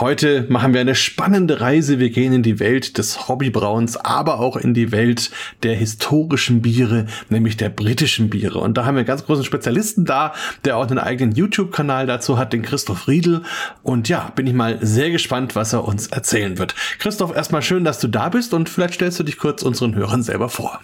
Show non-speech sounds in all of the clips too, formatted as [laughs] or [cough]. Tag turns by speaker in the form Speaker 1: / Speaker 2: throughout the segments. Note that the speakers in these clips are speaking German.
Speaker 1: Heute machen wir eine spannende Reise. Wir gehen in die Welt des Hobbybrauens, aber auch in die Welt der historischen Biere, nämlich der britischen Biere. Und da haben wir einen ganz großen Spezialisten da, der auch einen eigenen YouTube-Kanal dazu hat, den Christoph Riedel. Und ja, bin ich mal sehr gespannt, was er uns erzählen wird. Christoph, erstmal schön, dass du da bist und vielleicht stellst du dich kurz unseren Hörern selber vor.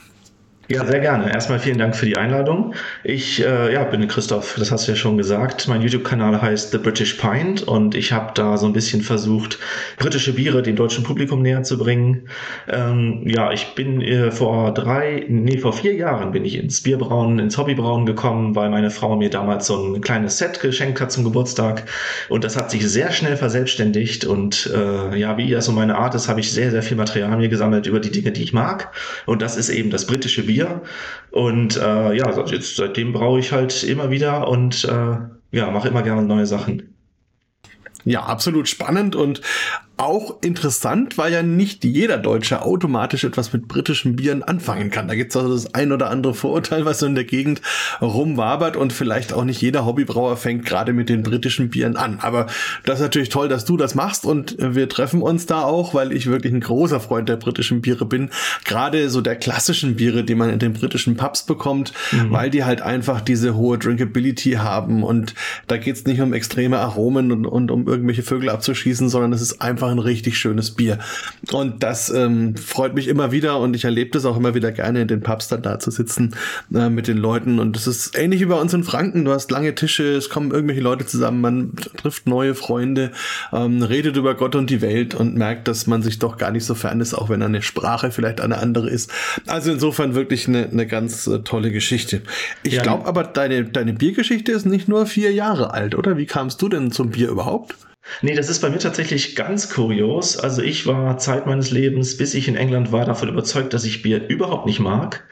Speaker 2: Ja, sehr gerne. Erstmal vielen Dank für die Einladung. Ich äh, ja, bin Christoph, das hast du ja schon gesagt. Mein YouTube-Kanal heißt The British Pint und ich habe da so ein bisschen versucht, britische Biere dem deutschen Publikum näher zu bringen. Ähm, ja, ich bin äh, vor drei, nee, vor vier Jahren bin ich ins Bierbrauen, ins Hobbybrauen gekommen, weil meine Frau mir damals so ein kleines Set geschenkt hat zum Geburtstag und das hat sich sehr schnell verselbstständigt und äh, ja, wie das so meine Art ist, habe ich sehr, sehr viel Material mir gesammelt über die Dinge, die ich mag und das ist eben das britische Bier Bier. Und äh, ja, jetzt, seitdem brauche ich halt immer wieder und äh, ja, mache immer gerne neue Sachen.
Speaker 1: Ja, absolut spannend und auch interessant, weil ja nicht jeder Deutsche automatisch etwas mit britischen Bieren anfangen kann. Da gibt es also das ein oder andere Vorurteil, was so in der Gegend rumwabert und vielleicht auch nicht jeder Hobbybrauer fängt gerade mit den britischen Bieren an. Aber das ist natürlich toll, dass du das machst und wir treffen uns da auch, weil ich wirklich ein großer Freund der britischen Biere bin. Gerade so der klassischen Biere, die man in den britischen Pubs bekommt, mhm. weil die halt einfach diese hohe Drinkability haben und da geht es nicht um extreme Aromen und, und um irgendwelche Vögel abzuschießen, sondern es ist einfach ein richtig schönes Bier. Und das ähm, freut mich immer wieder und ich erlebe das auch immer wieder gerne in den Pubs dann da zu sitzen äh, mit den Leuten. Und das ist ähnlich wie bei uns in Franken. Du hast lange Tische, es kommen irgendwelche Leute zusammen, man trifft neue Freunde, ähm, redet über Gott und die Welt und merkt, dass man sich doch gar nicht so fern ist, auch wenn eine Sprache vielleicht eine andere ist. Also insofern wirklich eine, eine ganz äh, tolle Geschichte. Ich ja. glaube aber, deine, deine Biergeschichte ist nicht nur vier Jahre alt, oder? Wie kamst du denn zum Bier überhaupt?
Speaker 2: Nee, das ist bei mir tatsächlich ganz kurios. Also ich war Zeit meines Lebens, bis ich in England war, davon überzeugt, dass ich Bier überhaupt nicht mag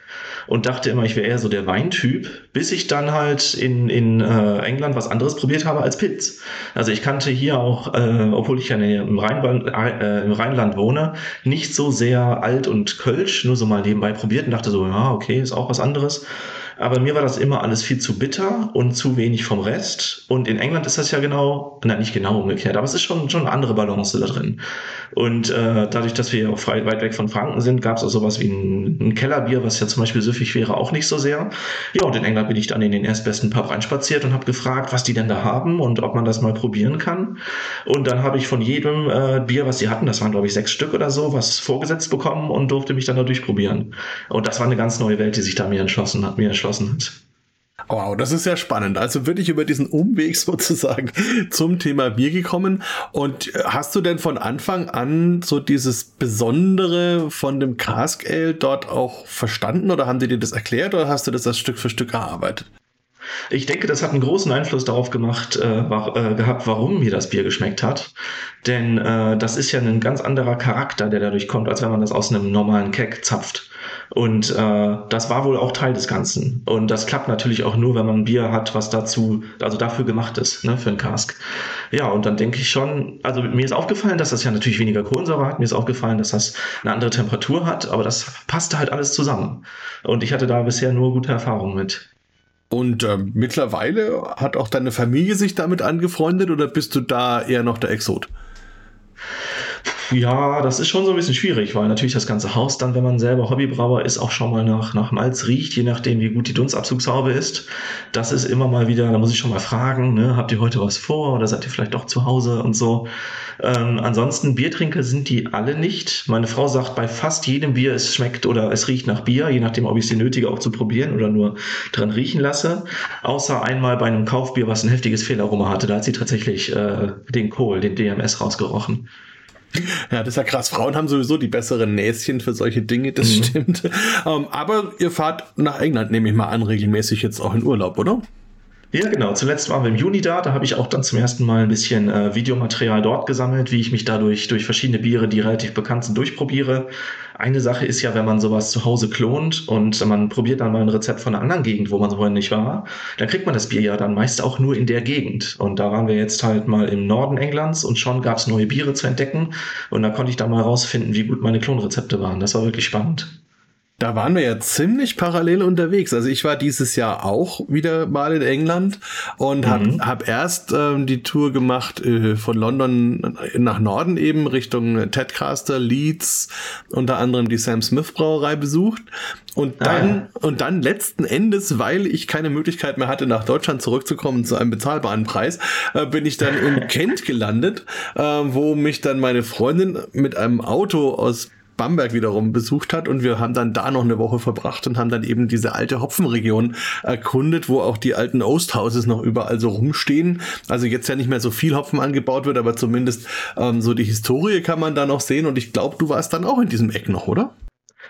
Speaker 2: und dachte immer, ich wäre eher so der Weintyp, bis ich dann halt in, in äh, England was anderes probiert habe als Pilz. Also ich kannte hier auch, äh, obwohl ich ja im Rheinland, äh, im Rheinland wohne, nicht so sehr alt und Kölsch, nur so mal nebenbei probiert und dachte so, ja, okay, ist auch was anderes. Aber mir war das immer alles viel zu bitter und zu wenig vom Rest. Und in England ist das ja genau, na nicht genau umgekehrt, aber es ist schon, schon eine andere Balance da drin. Und äh, dadurch, dass wir auch frei, weit weg von Franken sind, gab es auch sowas wie ein, ein, Kellerbier, was ja zum Beispiel süffig wäre, auch nicht so sehr. Ja, und in England bin ich dann in den erstbesten Pub reinspaziert und habe gefragt, was die denn da haben und ob man das mal probieren kann. Und dann habe ich von jedem äh, Bier, was sie hatten, das waren glaube ich sechs Stück oder so, was vorgesetzt bekommen und durfte mich dann da durchprobieren. Und das war eine ganz neue Welt, die sich da mir entschlossen hat, mir entschlossen geschlossen hat.
Speaker 1: Wow, das ist ja spannend. Also wirklich über diesen Umweg [laughs] sozusagen zum Thema Bier gekommen. Und hast du denn von Anfang an so dieses Besondere von dem Cask Ale dort auch verstanden oder haben die dir das erklärt oder hast du das als Stück für Stück erarbeitet?
Speaker 2: Ich denke, das hat einen großen Einfluss darauf gemacht, äh, war, äh, gehabt, warum mir das Bier geschmeckt hat. Denn äh, das ist ja ein ganz anderer Charakter, der dadurch kommt, als wenn man das aus einem normalen Keck zapft. Und äh, das war wohl auch Teil des Ganzen. Und das klappt natürlich auch nur, wenn man ein Bier hat, was dazu, also dafür gemacht ist, ne, für einen Cask. Ja, und dann denke ich schon, also mir ist aufgefallen, dass das ja natürlich weniger Kohlensäure hat. Mir ist aufgefallen, dass das eine andere Temperatur hat, aber das passte halt alles zusammen. Und ich hatte da bisher nur gute Erfahrungen mit.
Speaker 1: Und äh, mittlerweile hat auch deine Familie sich damit angefreundet oder bist du da eher noch der Exot?
Speaker 2: Ja, das ist schon so ein bisschen schwierig, weil natürlich das ganze Haus dann, wenn man selber Hobbybrauer ist, auch schon mal nach, nach Malz riecht, je nachdem, wie gut die Dunstabzugshaube ist. Das ist immer mal wieder, da muss ich schon mal fragen, ne, habt ihr heute was vor oder seid ihr vielleicht doch zu Hause und so. Ähm, ansonsten, Biertrinker sind die alle nicht. Meine Frau sagt bei fast jedem Bier, es schmeckt oder es riecht nach Bier, je nachdem, ob ich es nötige auch zu probieren oder nur dran riechen lasse. Außer einmal bei einem Kaufbier, was ein heftiges Fehlaroma hatte, da hat sie tatsächlich äh, den Kohl, den DMS rausgerochen.
Speaker 1: Ja, das ist ja krass. Frauen haben sowieso die besseren Näschen für solche Dinge, das mhm. stimmt. Um, ähm, aber ihr fahrt nach England, nehme ich mal an, regelmäßig jetzt auch in Urlaub, oder?
Speaker 2: Ja, genau. Zuletzt waren wir im Juni da. Da habe ich auch dann zum ersten Mal ein bisschen äh, Videomaterial dort gesammelt, wie ich mich dadurch durch verschiedene Biere, die relativ bekannt sind, durchprobiere. Eine Sache ist ja, wenn man sowas zu Hause klont und man probiert dann mal ein Rezept von einer anderen Gegend, wo man vorher nicht war, dann kriegt man das Bier ja dann meist auch nur in der Gegend. Und da waren wir jetzt halt mal im Norden Englands und schon gab es neue Biere zu entdecken. Und da konnte ich dann mal rausfinden, wie gut meine Klonrezepte waren. Das war wirklich spannend.
Speaker 1: Da waren wir ja ziemlich parallel unterwegs. Also ich war dieses Jahr auch wieder mal in England und habe mhm. hab erst ähm, die Tour gemacht äh, von London nach Norden eben Richtung Tedcaster, Leeds, unter anderem die Sam Smith Brauerei besucht und dann, ah, und dann letzten Endes, weil ich keine Möglichkeit mehr hatte, nach Deutschland zurückzukommen zu einem bezahlbaren Preis, äh, bin ich dann in [laughs] Kent gelandet, äh, wo mich dann meine Freundin mit einem Auto aus Bamberg wiederum besucht hat und wir haben dann da noch eine Woche verbracht und haben dann eben diese alte Hopfenregion erkundet, wo auch die alten Osthouses noch überall so rumstehen. Also jetzt ja nicht mehr so viel Hopfen angebaut wird, aber zumindest ähm, so die Historie kann man da noch sehen und ich glaube, du warst dann auch in diesem Eck noch, oder?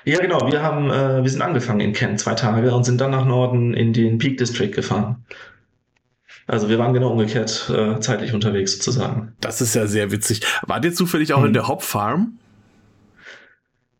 Speaker 2: Ja, genau. Wir haben, äh, wir sind angefangen in Kent zwei Tage und sind dann nach Norden in den Peak District gefahren. Also wir waren genau umgekehrt äh, zeitlich unterwegs sozusagen.
Speaker 1: Das ist ja sehr witzig. Wart ihr zufällig auch hm. in der Hop Farm?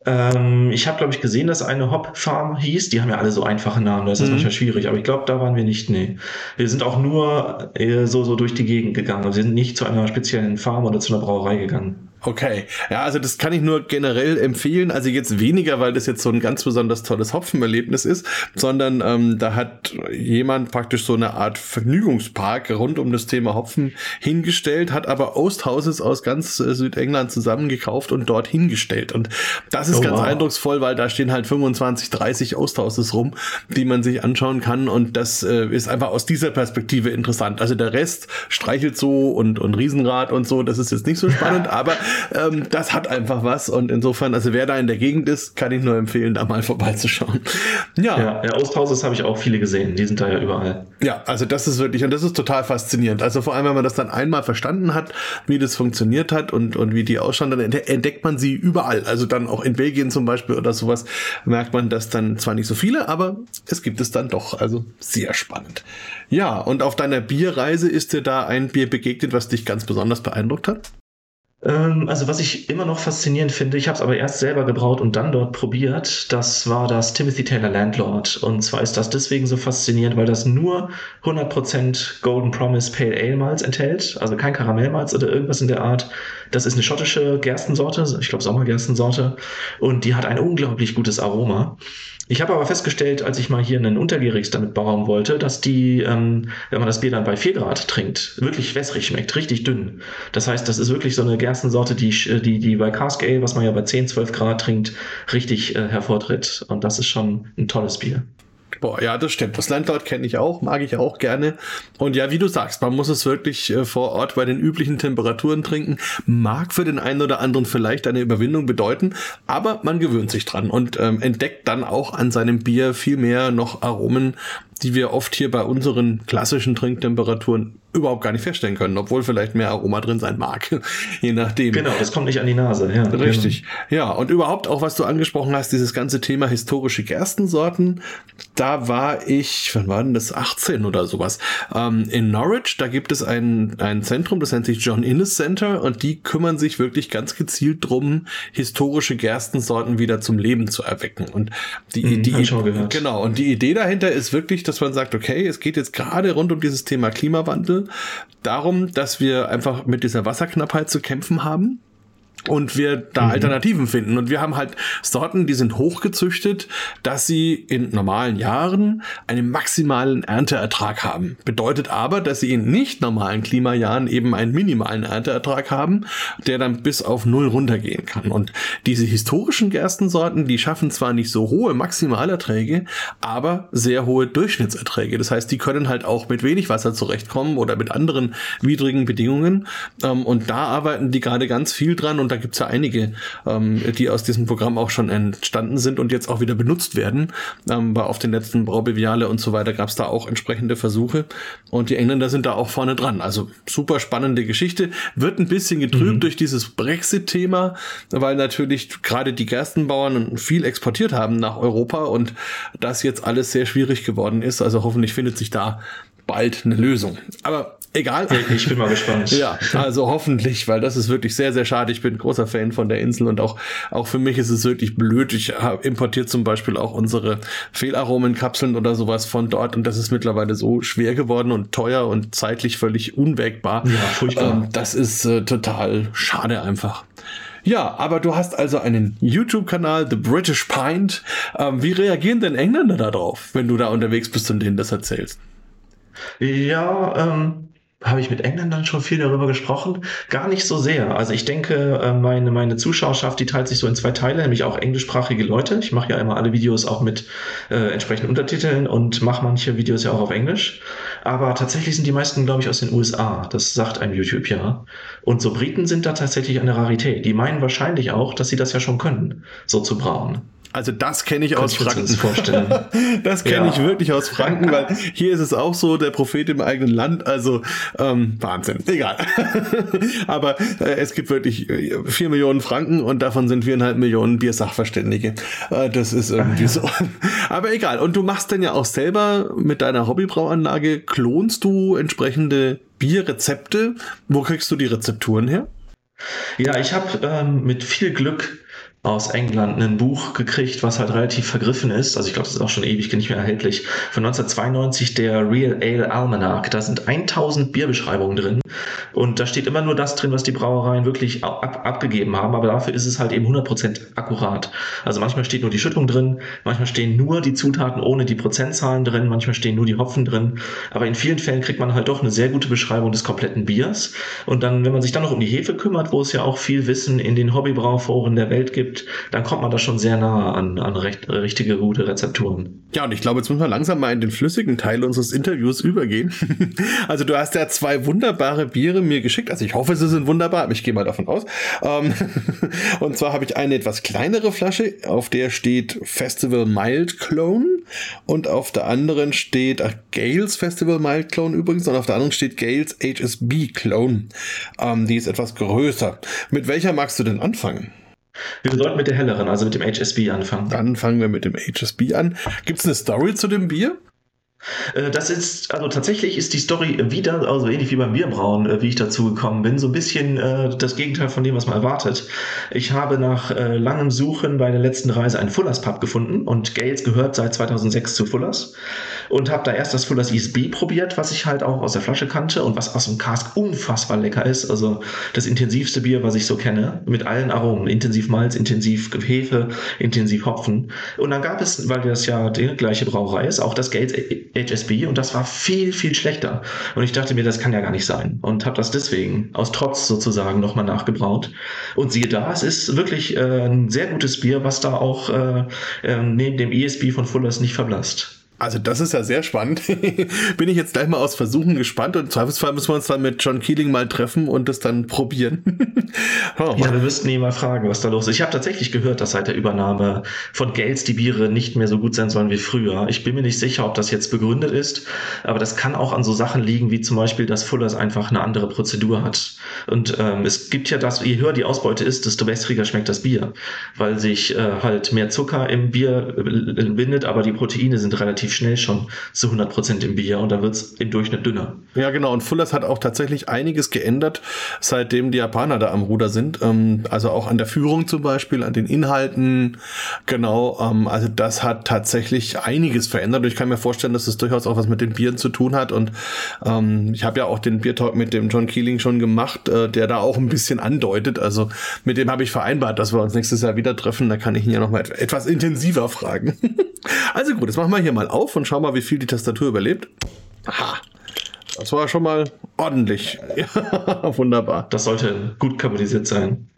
Speaker 2: Ähm, ich habe, glaube ich, gesehen, dass eine Hop Farm hieß. Die haben ja alle so einfache Namen, das ist mhm. manchmal schwierig. Aber ich glaube, da waren wir nicht. Nee. Wir sind auch nur äh, so, so durch die Gegend gegangen. Also wir sind nicht zu einer speziellen Farm oder zu einer Brauerei gegangen.
Speaker 1: Okay, ja, also das kann ich nur generell empfehlen. Also jetzt weniger, weil das jetzt so ein ganz besonders tolles Hopfenerlebnis ist, sondern ähm, da hat jemand praktisch so eine Art Vergnügungspark rund um das Thema Hopfen hingestellt, hat aber Osthouses aus ganz äh, Südengland zusammengekauft und dort hingestellt. Und das ist oh, ganz wow. eindrucksvoll, weil da stehen halt 25, 30 Osthouses rum, die man sich anschauen kann. Und das äh, ist einfach aus dieser Perspektive interessant. Also der Rest streichelt so und, und Riesenrad und so, das ist jetzt nicht so spannend, [laughs] aber ähm, das hat einfach was und insofern, also wer da in der Gegend ist, kann ich nur empfehlen, da mal vorbeizuschauen.
Speaker 2: Ja, ja, ja Osthauses habe ich auch viele gesehen, die sind da ja überall.
Speaker 1: Ja, also das ist wirklich, und das ist total faszinierend. Also vor allem, wenn man das dann einmal verstanden hat, wie das funktioniert hat und, und wie die ausschauen, dann entdeckt man sie überall. Also dann auch in Belgien zum Beispiel oder sowas merkt man das dann zwar nicht so viele, aber es gibt es dann doch. Also sehr spannend. Ja, und auf deiner Bierreise ist dir da ein Bier begegnet, was dich ganz besonders beeindruckt hat?
Speaker 2: Ähm, also was ich immer noch faszinierend finde, ich habe es aber erst selber gebraut und dann dort probiert, das war das Timothy Taylor Landlord. Und zwar ist das deswegen so faszinierend, weil das nur 100% Golden Promise Pale Ale Malz enthält, also kein Karamellmalz oder irgendwas in der Art. Das ist eine schottische Gerstensorte, ich glaube Sommergerstensorte, und die hat ein unglaublich gutes Aroma. Ich habe aber festgestellt, als ich mal hier einen Untergärigs damit bauen wollte, dass die, ähm, wenn man das Bier dann bei 4 Grad trinkt, wirklich wässrig schmeckt, richtig dünn. Das heißt, das ist wirklich so eine Gerstensorte, die, die, die bei Cask Ale, was man ja bei 10, 12 Grad trinkt, richtig äh, hervortritt. Und das ist schon ein tolles Bier.
Speaker 1: Boah, ja, das stimmt. Das Landlord kenne ich auch, mag ich auch gerne. Und ja, wie du sagst, man muss es wirklich äh, vor Ort bei den üblichen Temperaturen trinken. Mag für den einen oder anderen vielleicht eine Überwindung bedeuten, aber man gewöhnt sich dran und ähm, entdeckt dann auch an seinem Bier viel mehr noch Aromen, die wir oft hier bei unseren klassischen Trinktemperaturen überhaupt gar nicht feststellen können, obwohl vielleicht mehr Aroma drin sein mag, [laughs] je nachdem.
Speaker 2: Genau, das kommt nicht an die Nase. Ja,
Speaker 1: Richtig. Genau. Ja, und überhaupt auch, was du angesprochen hast, dieses ganze Thema historische Gerstensorten, da war ich, wann war denn das, 18 oder sowas, ähm, in Norwich, da gibt es ein, ein Zentrum, das nennt sich John Innes Center und die kümmern sich wirklich ganz gezielt drum, historische Gerstensorten wieder zum Leben zu erwecken. Und die, hm, die, genau, und die Idee dahinter ist wirklich, dass man sagt, okay, es geht jetzt gerade rund um dieses Thema Klimawandel darum, dass wir einfach mit dieser Wasserknappheit zu kämpfen haben und wir da mhm. Alternativen finden. Und wir haben halt Sorten, die sind hochgezüchtet, dass sie in normalen Jahren einen maximalen Ernteertrag haben. Bedeutet aber, dass sie in nicht normalen Klimajahren eben einen minimalen Ernteertrag haben, der dann bis auf null runtergehen kann. Und diese historischen Gerstensorten, die schaffen zwar nicht so hohe Maximalerträge, aber sehr hohe Durchschnittserträge. Das heißt, die können halt auch mit wenig Wasser zurechtkommen oder mit anderen widrigen Bedingungen. Ähm, und da arbeiten die gerade ganz viel dran und da gibt es ja einige, ähm, die aus diesem Programm auch schon entstanden sind und jetzt auch wieder benutzt werden. Ähm, war auf den letzten Braubeviale und so weiter gab es da auch entsprechende Versuche und die Engländer sind da auch vorne dran. Also super spannende Geschichte. Wird ein bisschen getrübt mhm. durch dieses Brexit-Thema, weil natürlich gerade die Gerstenbauern viel exportiert haben nach Europa und das jetzt alles sehr schwierig geworden ist. Also hoffentlich findet sich da bald eine Lösung. Aber egal.
Speaker 2: Ich bin mal gespannt.
Speaker 1: Ja, also hoffentlich, weil das ist wirklich sehr, sehr schade. Ich bin großer Fan von der Insel und auch, auch für mich ist es wirklich blöd. Ich importiert zum Beispiel auch unsere Fehlaromenkapseln oder sowas von dort und das ist mittlerweile so schwer geworden und teuer und zeitlich völlig unwägbar. Ja, furchtbar. Ähm, das ist äh, total schade einfach. Ja, aber du hast also einen YouTube-Kanal, The British Pint. Ähm, wie reagieren denn Engländer darauf, wenn du da unterwegs bist und denen das erzählst?
Speaker 2: Ja, ähm, habe ich mit Engländern schon viel darüber gesprochen? Gar nicht so sehr. Also ich denke, äh, meine, meine Zuschauerschaft, die teilt sich so in zwei Teile, nämlich auch englischsprachige Leute. Ich mache ja immer alle Videos auch mit äh, entsprechenden Untertiteln und mache manche Videos ja auch auf Englisch. Aber tatsächlich sind die meisten, glaube ich, aus den USA. Das sagt einem YouTube ja. Und so Briten sind da tatsächlich eine Rarität. Die meinen wahrscheinlich auch, dass sie das ja schon können, so zu brauen.
Speaker 1: Also das kenne ich aus Franken.
Speaker 2: Das, vorstellen. [laughs]
Speaker 1: das kenne ja. ich wirklich aus Franken, weil hier ist es auch so, der Prophet im eigenen Land, also ähm, Wahnsinn, egal. [laughs] Aber äh, es gibt wirklich äh, vier Millionen Franken und davon sind viereinhalb Millionen Biersachverständige. Äh, das ist irgendwie Ach, ja. so. [laughs] Aber egal. Und du machst dann ja auch selber mit deiner Hobbybrauanlage, klonst du entsprechende Bierrezepte. Wo kriegst du die Rezepturen her?
Speaker 2: Ja, ich habe ähm, mit viel Glück aus England ein Buch gekriegt, was halt relativ vergriffen ist. Also ich glaube, das ist auch schon ewig nicht mehr erhältlich. Von 1992 der Real Ale Almanac. Da sind 1000 Bierbeschreibungen drin. Und da steht immer nur das drin, was die Brauereien wirklich ab, abgegeben haben. Aber dafür ist es halt eben 100% akkurat. Also manchmal steht nur die Schüttung drin. Manchmal stehen nur die Zutaten ohne die Prozentzahlen drin. Manchmal stehen nur die Hopfen drin. Aber in vielen Fällen kriegt man halt doch eine sehr gute Beschreibung des kompletten Biers. Und dann, wenn man sich dann noch um die Hefe kümmert, wo es ja auch viel Wissen in den Hobbybrauforen der Welt gibt, gibt, dann kommt man da schon sehr nah an, an recht, richtige gute Rezepturen.
Speaker 1: Ja, und ich glaube, jetzt müssen wir langsam mal in den flüssigen Teil unseres Interviews übergehen. [laughs] also du hast ja zwei wunderbare Biere mir geschickt. Also ich hoffe, sie sind wunderbar, ich gehe mal davon aus. Ähm, [laughs] und zwar habe ich eine etwas kleinere Flasche, auf der steht Festival Mild Clone und auf der anderen steht ach, Gales Festival Mild Clone übrigens und auf der anderen steht Gales HSB Clone. Ähm, die ist etwas größer. Mit welcher magst du denn anfangen?
Speaker 2: Wir sollten mit der helleren, also mit dem HSB anfangen.
Speaker 1: Dann fangen wir mit dem HSB an. Gibt es eine Story zu dem Bier?
Speaker 2: Äh, das ist, also tatsächlich ist die Story wieder, also ähnlich wie beim Bierbrauen, äh, wie ich dazu gekommen bin, so ein bisschen äh, das Gegenteil von dem, was man erwartet. Ich habe nach äh, langem Suchen bei der letzten Reise einen Fullers Pub gefunden und Gales gehört seit 2006 zu Fullers und habe da erst das Fullers ESB probiert, was ich halt auch aus der Flasche kannte und was aus dem Cask unfassbar lecker ist. Also das intensivste Bier, was ich so kenne, mit allen Aromen, intensiv Malz, intensiv Hefe, intensiv Hopfen. Und dann gab es, weil das ja die gleiche Brauerei ist, auch das Gales HSB und das war viel, viel schlechter. Und ich dachte mir, das kann ja gar nicht sein. Und habe das deswegen aus Trotz sozusagen nochmal nachgebraut. Und siehe da, es ist wirklich äh, ein sehr gutes Bier, was da auch äh, äh, neben dem ESB von Fullers nicht verblasst.
Speaker 1: Also das ist ja sehr spannend. [laughs] Bin ich jetzt gleich mal aus Versuchen gespannt und im Zweifelsfall müssen wir uns dann mit John Keeling mal treffen und das dann probieren. [laughs]
Speaker 2: oh, ja, wir müssten ihn mal fragen, was da los ist. Ich habe tatsächlich gehört, dass seit der Übernahme von Gales die Biere nicht mehr so gut sein sollen wie früher. Ich bin mir nicht sicher, ob das jetzt begründet ist, aber das kann auch an so Sachen liegen, wie zum Beispiel, dass Fullers einfach eine andere Prozedur hat. Und ähm, es gibt ja das, je höher die Ausbeute ist, desto wässriger schmeckt das Bier, weil sich äh, halt mehr Zucker im Bier äh, bindet, aber die Proteine sind relativ relativ schnell schon zu 100% im Bier und da wird es im Durchschnitt dünner.
Speaker 1: Ja, genau. Und Fullers hat auch tatsächlich einiges geändert, seitdem die Japaner da am Ruder sind. Ähm, also auch an der Führung zum Beispiel, an den Inhalten. Genau. Ähm, also das hat tatsächlich einiges verändert. Ich kann mir vorstellen, dass es das durchaus auch was mit den Bieren zu tun hat. Und ähm, ich habe ja auch den Biertalk mit dem John Keeling schon gemacht, äh, der da auch ein bisschen andeutet. Also mit dem habe ich vereinbart, dass wir uns nächstes Jahr wieder treffen. Da kann ich ihn ja noch mal etwas intensiver fragen. [laughs] also gut, das machen wir hier mal auf auf und schau mal, wie viel die Tastatur überlebt. Aha. Das war schon mal ordentlich. [laughs] Ja, wunderbar.
Speaker 2: Das sollte gut kapitalisiert sein.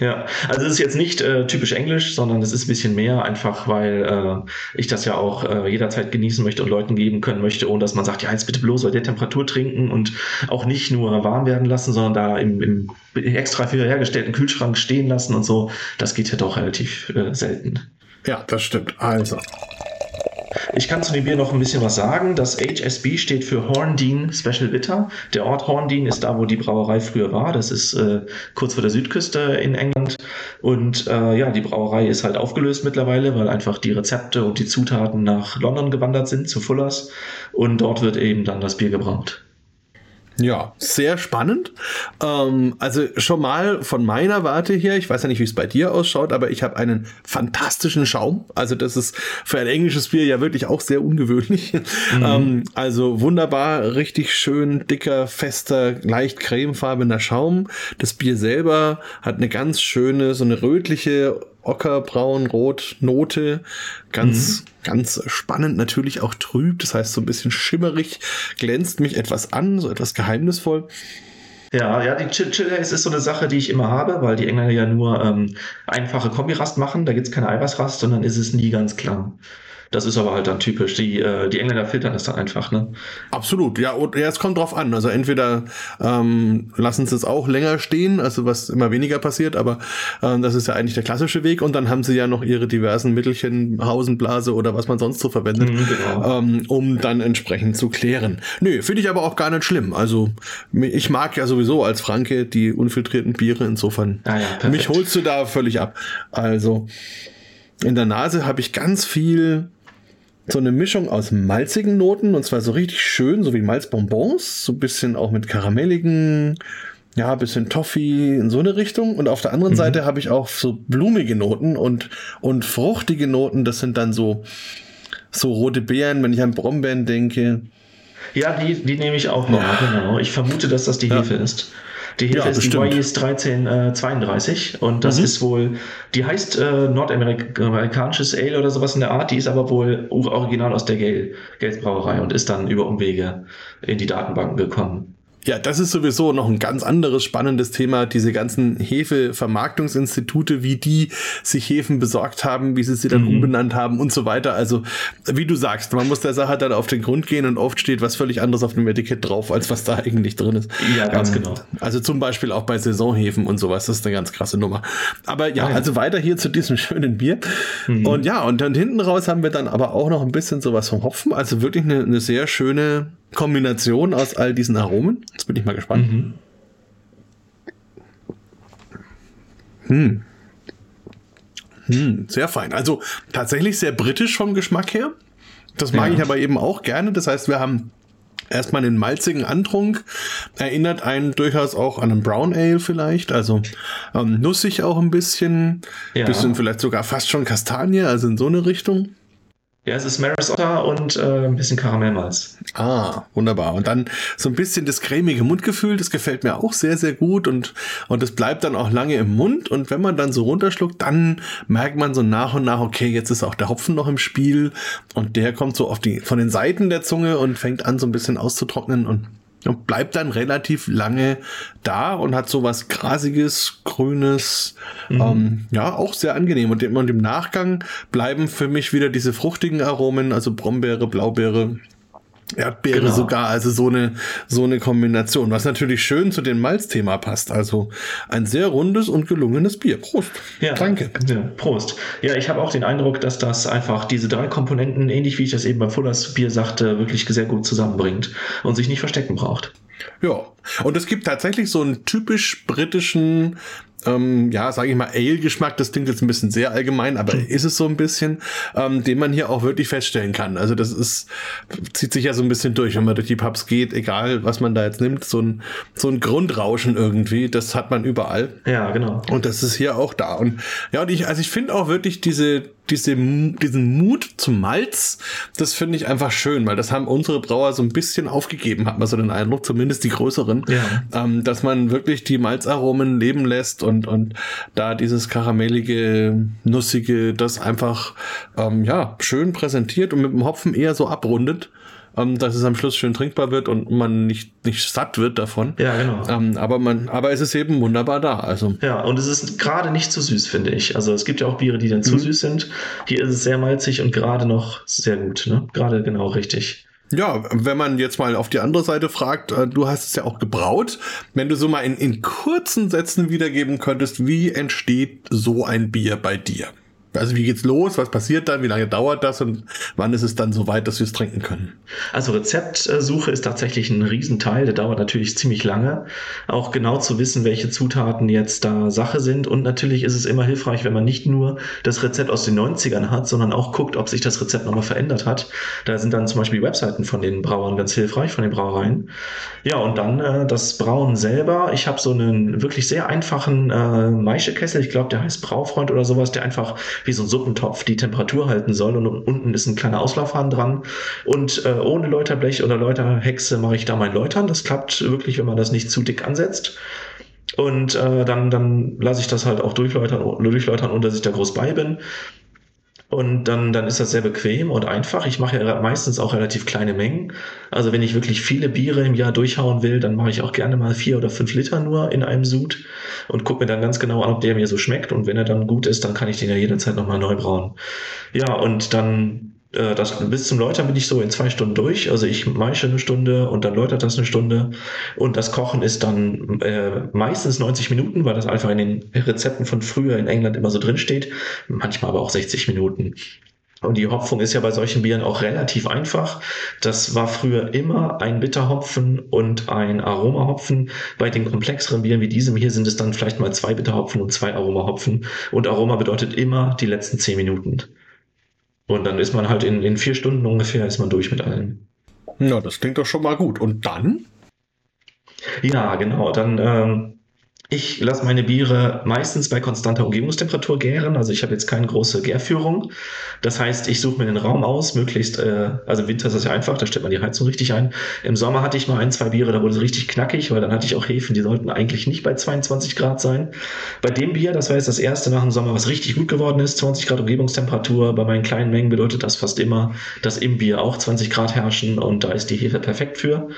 Speaker 2: Ja, also es ist jetzt nicht äh, typisch Englisch, sondern es ist ein bisschen mehr, einfach weil äh, ich das ja auch äh, jederzeit genießen möchte und Leuten geben können möchte, ohne dass man sagt, ja, jetzt bitte bloß bei der Temperatur trinken und auch nicht nur warm werden lassen, sondern da im, im extra für hergestellten Kühlschrank stehen lassen und so. Das geht ja doch relativ äh, selten.
Speaker 1: Ja, das stimmt. Also,
Speaker 2: ich kann zu dem Bier noch ein bisschen was sagen. Das HSB steht für Horndean Special Bitter. Der Ort Horndean ist da, wo die Brauerei früher war. Das ist äh, kurz vor der Südküste in England. Und äh, ja, die Brauerei ist halt aufgelöst mittlerweile, weil einfach die Rezepte und die Zutaten nach London gewandert sind, zu Fullers. Und dort wird eben dann das Bier gebraut.
Speaker 1: Ja, sehr spannend. Ähm, also schon mal von meiner Warte her, ich weiß ja nicht, wie es bei dir ausschaut, aber ich habe einen fantastischen Schaum. Also das ist für ein englisches Bier ja wirklich auch sehr ungewöhnlich. [laughs] Mhm. Ähm, also wunderbar, richtig schön dicker, fester, leicht cremefarbener Schaum. Das Bier selber hat eine ganz schöne, so eine rötliche ockerbraun, rot Note. Ganz, mhm. ganz spannend, natürlich auch trüb. Das heißt, so ein bisschen schimmerig, glänzt mich etwas an, so etwas geheimnisvoll.
Speaker 2: Ja, ja, die Chill Haze ist so eine Sache, die ich immer habe, weil die Engländer ja nur ähm, einfache Kombirast machen. Da gibt's keine Eiweißrast, sondern ist es nie ganz klar. Das ist aber halt dann typisch. Die, äh, die Engländer filtern das dann einfach, ne?
Speaker 1: Absolut, ja, und ja, es kommt drauf an. Also entweder ähm, lassen sie es auch länger stehen, also was immer weniger passiert, aber ähm, das ist ja eigentlich der klassische Weg und dann haben sie ja noch ihre diversen Mittelchen, Hausenblase oder was man sonst so verwendet, mhm, genau. ähm, um dann entsprechend zu klären. Nö, finde ich aber auch gar nicht schlimm. Also ich mag ja sowieso als Franke die unfiltrierten Biere, insofern ah ja, mich holst du da völlig ab. Also in der Nase habe ich ganz viel so eine Mischung aus malzigen Noten und zwar so richtig schön, so wie Malzbonbons, so ein bisschen auch mit karamelligen, ja, bisschen Toffee in so eine Richtung. Und auf der anderen mhm. Seite habe ich auch so blumige Noten und, und fruchtige Noten. Das sind dann so, so rote Beeren, wenn ich an Brombeeren denke.
Speaker 2: Ja, die, die nehme ich auch noch, ja. genau. Ich vermute, dass das die ja. Hefe ist. Die Hefe ja, ist bestimmt. die Wise 1332 äh, und das mhm. ist wohl, die heißt äh, nordamerikanisches Ale oder sowas in der Art, die ist aber wohl original aus der Gale, Gales Brauerei und ist dann über Umwege in die Datenbanken gekommen.
Speaker 1: Ja, das ist sowieso noch ein ganz anderes spannendes Thema, diese ganzen Hefe-Vermarktungsinstitute, wie die sich Hefen besorgt haben, wie sie sie dann mhm. umbenannt haben und so weiter. Also, wie du sagst, man muss der Sache dann auf den Grund gehen und oft steht was völlig anderes auf dem Etikett drauf, als was da eigentlich drin ist.
Speaker 2: Ja, ganz ähm, genau.
Speaker 1: Also zum Beispiel auch bei Saisonhefen und sowas, das ist eine ganz krasse Nummer. Aber ja, ah, ja. also weiter hier zu diesem [laughs] schönen Bier. Mhm. Und ja, und dann hinten raus haben wir dann aber auch noch ein bisschen sowas vom Hopfen, also wirklich eine, eine sehr schöne Kombination aus all diesen Aromen. Jetzt bin ich mal gespannt. Mhm. Hm. Hm, sehr fein. Also tatsächlich sehr britisch vom Geschmack her. Das mag ja. ich aber eben auch gerne. Das heißt, wir haben erstmal einen malzigen Antrunk. Erinnert einen durchaus auch an einen Brown Ale vielleicht. Also ähm, nussig auch ein bisschen. Ja. Bisschen vielleicht sogar fast schon Kastanie, also in so eine Richtung.
Speaker 2: Ja, es ist Maris Otter und äh, ein bisschen Karamellmalz.
Speaker 1: Ah, wunderbar. Und dann so ein bisschen das cremige Mundgefühl, das gefällt mir auch sehr, sehr gut und, und das bleibt dann auch lange im Mund. Und wenn man dann so runterschluckt, dann merkt man so nach und nach, okay, jetzt ist auch der Hopfen noch im Spiel und der kommt so auf die, von den Seiten der Zunge und fängt an so ein bisschen auszutrocknen und und bleibt dann relativ lange da und hat so was grasiges, grünes, mhm. ähm, ja, auch sehr angenehm. Und im Nachgang bleiben für mich wieder diese fruchtigen Aromen, also Brombeere, Blaubeere, Erdbeere genau. sogar, also so eine, so eine Kombination, was natürlich schön zu dem Malzthema passt. Also ein sehr rundes und gelungenes Bier. Prost.
Speaker 2: Ja, danke. Ja, Prost. Ja, ich habe auch den Eindruck, dass das einfach diese drei Komponenten, ähnlich wie ich das eben bei Fullers Bier sagte, wirklich sehr gut zusammenbringt und sich nicht verstecken braucht.
Speaker 1: Ja, und es gibt tatsächlich so einen typisch britischen ähm, ja, sage ich mal, Ale-Geschmack, das klingt jetzt ein bisschen sehr allgemein, aber mhm. ist es so ein bisschen, ähm, den man hier auch wirklich feststellen kann. Also das ist, zieht sich ja so ein bisschen durch, wenn man durch die Pubs geht, egal was man da jetzt nimmt, so ein, so ein Grundrauschen irgendwie, das hat man überall.
Speaker 2: Ja, genau.
Speaker 1: Und das ist hier auch da. Und ja, und ich, also ich finde auch wirklich diese, diese, diesen Mut zum Malz, das finde ich einfach schön, weil das haben unsere Brauer so ein bisschen aufgegeben, hat man so den Eindruck, zumindest die größeren, ja. ähm, dass man wirklich die Malzaromen leben lässt und, und da dieses karamellige, nussige, das einfach, ähm, ja, schön präsentiert und mit dem Hopfen eher so abrundet ähm, dass es am Schluss schön trinkbar wird und man nicht, nicht satt wird davon.
Speaker 2: Ja, genau.
Speaker 1: Ähm, aber man, aber es ist eben wunderbar da. Also.
Speaker 2: Ja, und es ist gerade nicht zu süß, finde ich. Also es gibt ja auch Biere, die dann zu mhm. süß sind. Hier ist es sehr malzig und gerade noch sehr gut, ne? Gerade genau richtig.
Speaker 1: Ja, wenn man jetzt mal auf die andere Seite fragt, äh, du hast es ja auch gebraut. Wenn du so mal in, in kurzen Sätzen wiedergeben könntest, wie entsteht so ein Bier bei dir? Also wie geht's los? Was passiert dann? Wie lange dauert das? Und wann ist es dann so weit, dass wir es trinken können?
Speaker 2: Also Rezeptsuche ist tatsächlich ein Riesenteil. Der dauert natürlich ziemlich lange. Auch genau zu wissen, welche Zutaten jetzt da Sache sind. Und natürlich ist es immer hilfreich, wenn man nicht nur das Rezept aus den 90ern hat, sondern auch guckt, ob sich das Rezept nochmal verändert hat. Da sind dann zum Beispiel Webseiten von den Brauern ganz hilfreich, von den Brauereien. Ja, und dann äh, das Brauen selber. Ich habe so einen wirklich sehr einfachen äh, Maischekessel. Ich glaube, der heißt Braufreund oder sowas, der einfach wie so ein Suppentopf die Temperatur halten soll und unten ist ein kleiner Auslaufhahn dran. Und äh, ohne Läuterblech oder Läuterhexe mache ich da mein Läutern. Das klappt wirklich, wenn man das nicht zu dick ansetzt. Und äh, dann, dann lasse ich das halt auch durchläutern, durchläutern, ohne dass ich da groß bei bin. Und dann, dann ist das sehr bequem und einfach. Ich mache ja meistens auch relativ kleine Mengen. Also wenn ich wirklich viele Biere im Jahr durchhauen will, dann mache ich auch gerne mal vier oder fünf Liter nur in einem Sud und gucke mir dann ganz genau an, ob der mir so schmeckt. Und wenn er dann gut ist, dann kann ich den ja jederzeit nochmal neu brauen. Ja, und dann äh, das, bis zum Läutern bin ich so in zwei Stunden durch. Also ich maische eine Stunde und dann läutert das eine Stunde. Und das Kochen ist dann äh, meistens 90 Minuten, weil das einfach in den Rezepten von früher in England immer so drin steht. Manchmal aber auch 60 Minuten. Und die Hopfung ist ja bei solchen Bieren auch relativ einfach. Das war früher immer ein Bitterhopfen und ein Aromahopfen. Bei den komplexeren Bieren wie diesem hier sind es dann vielleicht mal zwei Bitterhopfen und zwei Aromahopfen. Und Aroma bedeutet immer die letzten zehn Minuten. Und dann ist man halt in, in vier Stunden ungefähr ist man durch mit allem.
Speaker 1: Ja, das klingt doch schon mal gut. Und dann?
Speaker 2: Ja, genau. Dann ähm, ich lasse meine Biere meistens bei konstanter Umgebungstemperatur gären. Also ich habe jetzt keine große Gärführung. Das heißt, ich suche mir den Raum aus, möglichst, äh, also im Winter ist das ja einfach, da stellt man die Heizung richtig ein. Im Sommer hatte ich mal ein, zwei Biere, da wurde es richtig knackig, weil dann hatte ich auch Hefen, die sollten eigentlich nicht bei 22 Grad sein. Bei dem Bier, das war jetzt das erste nach dem Sommer, was richtig gut geworden ist, 20 Grad Umgebungstemperatur. Bei meinen kleinen Mengen bedeutet das fast immer, dass im Bier auch 20 Grad herrschen und da ist die Hefe perfekt für.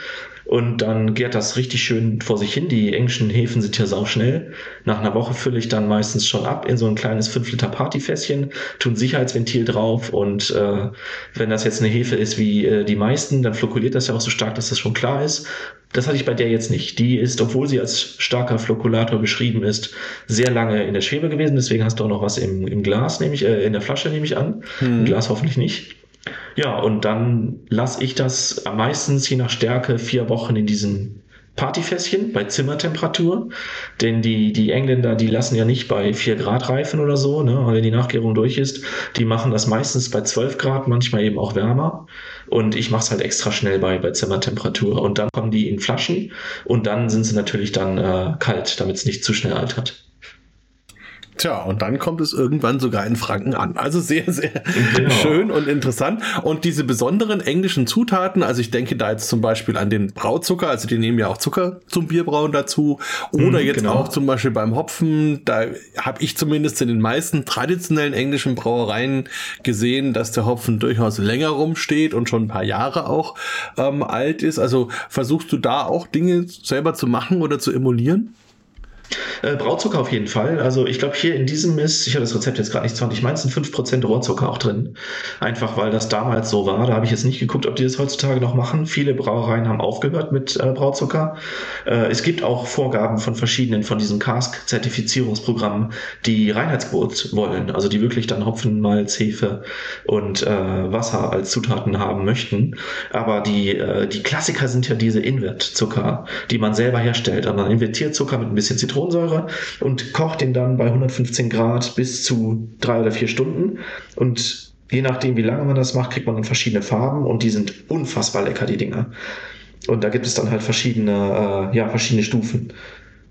Speaker 2: Und dann gärt das richtig schön vor sich hin. Die englischen Hefen sind ja sau schnell. Nach einer Woche fülle ich dann meistens schon ab in so ein kleines 5 Liter Partyfässchen, tun Sicherheitsventil drauf und äh, wenn das jetzt eine Hefe ist wie äh, die meisten, dann flokuliert das ja auch so stark, dass das schon klar ist. Das hatte ich bei der jetzt nicht. Die ist, obwohl sie als starker Flokulator beschrieben ist, sehr lange in der Schwebe gewesen. Deswegen hast du auch noch was im, im Glas, nehme ich, äh, in der Flasche nehme ich an. Hm. Im Glas hoffentlich nicht. Ja, und dann lasse ich das meistens je nach Stärke vier Wochen in diesem Partyfässchen bei Zimmertemperatur. Denn die, die Engländer, die lassen ja nicht bei 4 Grad reifen oder so, ne, wenn die Nachgärung durch ist. Die machen das meistens bei 12 Grad, manchmal eben auch wärmer. Und ich mache es halt extra schnell bei, bei Zimmertemperatur. Und dann kommen die in Flaschen und dann sind sie natürlich dann äh, kalt, damit es nicht zu schnell altert.
Speaker 1: Tja, und dann kommt es irgendwann sogar in Franken an. Also sehr, sehr genau. schön und interessant. Und diese besonderen englischen Zutaten, also ich denke da jetzt zum Beispiel an den Brauzucker, also die nehmen ja auch Zucker zum Bierbrauen dazu. Oder mm, jetzt genau. auch zum Beispiel beim Hopfen, da habe ich zumindest in den meisten traditionellen englischen Brauereien gesehen, dass der Hopfen durchaus länger rumsteht und schon ein paar Jahre auch ähm, alt ist. Also versuchst du da auch Dinge selber zu machen oder zu emulieren?
Speaker 2: Äh, Brauzucker auf jeden Fall. Also ich glaube hier in diesem ist, ich habe das Rezept jetzt gerade nicht 20, ich meine es sind 5% Rohrzucker auch drin. Einfach weil das damals so war. Da habe ich jetzt nicht geguckt, ob die das heutzutage noch machen. Viele Brauereien haben aufgehört mit äh, Brauzucker. Äh, es gibt auch Vorgaben von verschiedenen von diesen Cask-Zertifizierungsprogrammen, die Reinheitsgebot wollen. Also die wirklich dann Hopfen, Malz, Hefe und äh, Wasser als Zutaten haben möchten. Aber die, äh, die Klassiker sind ja diese Invertzucker, die man selber herstellt. Aber man invertiert Zucker mit ein bisschen Zitronen Zitronensäure und kocht den dann bei 115 Grad bis zu drei oder vier Stunden. Und je nachdem, wie lange man das macht, kriegt man dann verschiedene Farben und die sind unfassbar lecker, die Dinger. Und da gibt es dann halt verschiedene, äh, ja, verschiedene Stufen.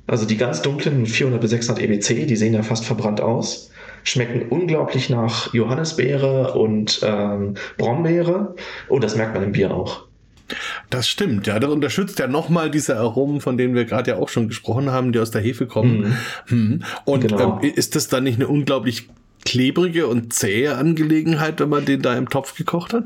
Speaker 2: Also die ganz dunklen 400 bis 600 EBC, die sehen ja fast verbrannt aus, schmecken unglaublich nach Johannisbeere und ähm, Brombeere. Und das merkt man im Bier auch.
Speaker 1: Das stimmt, ja. Das unterstützt ja nochmal diese Aromen, von denen wir gerade ja auch schon gesprochen haben, die aus der Hefe kommen. Mhm. Mhm. Und genau. ähm, ist das dann nicht eine unglaublich klebrige und zähe Angelegenheit, wenn man den da im Topf gekocht hat?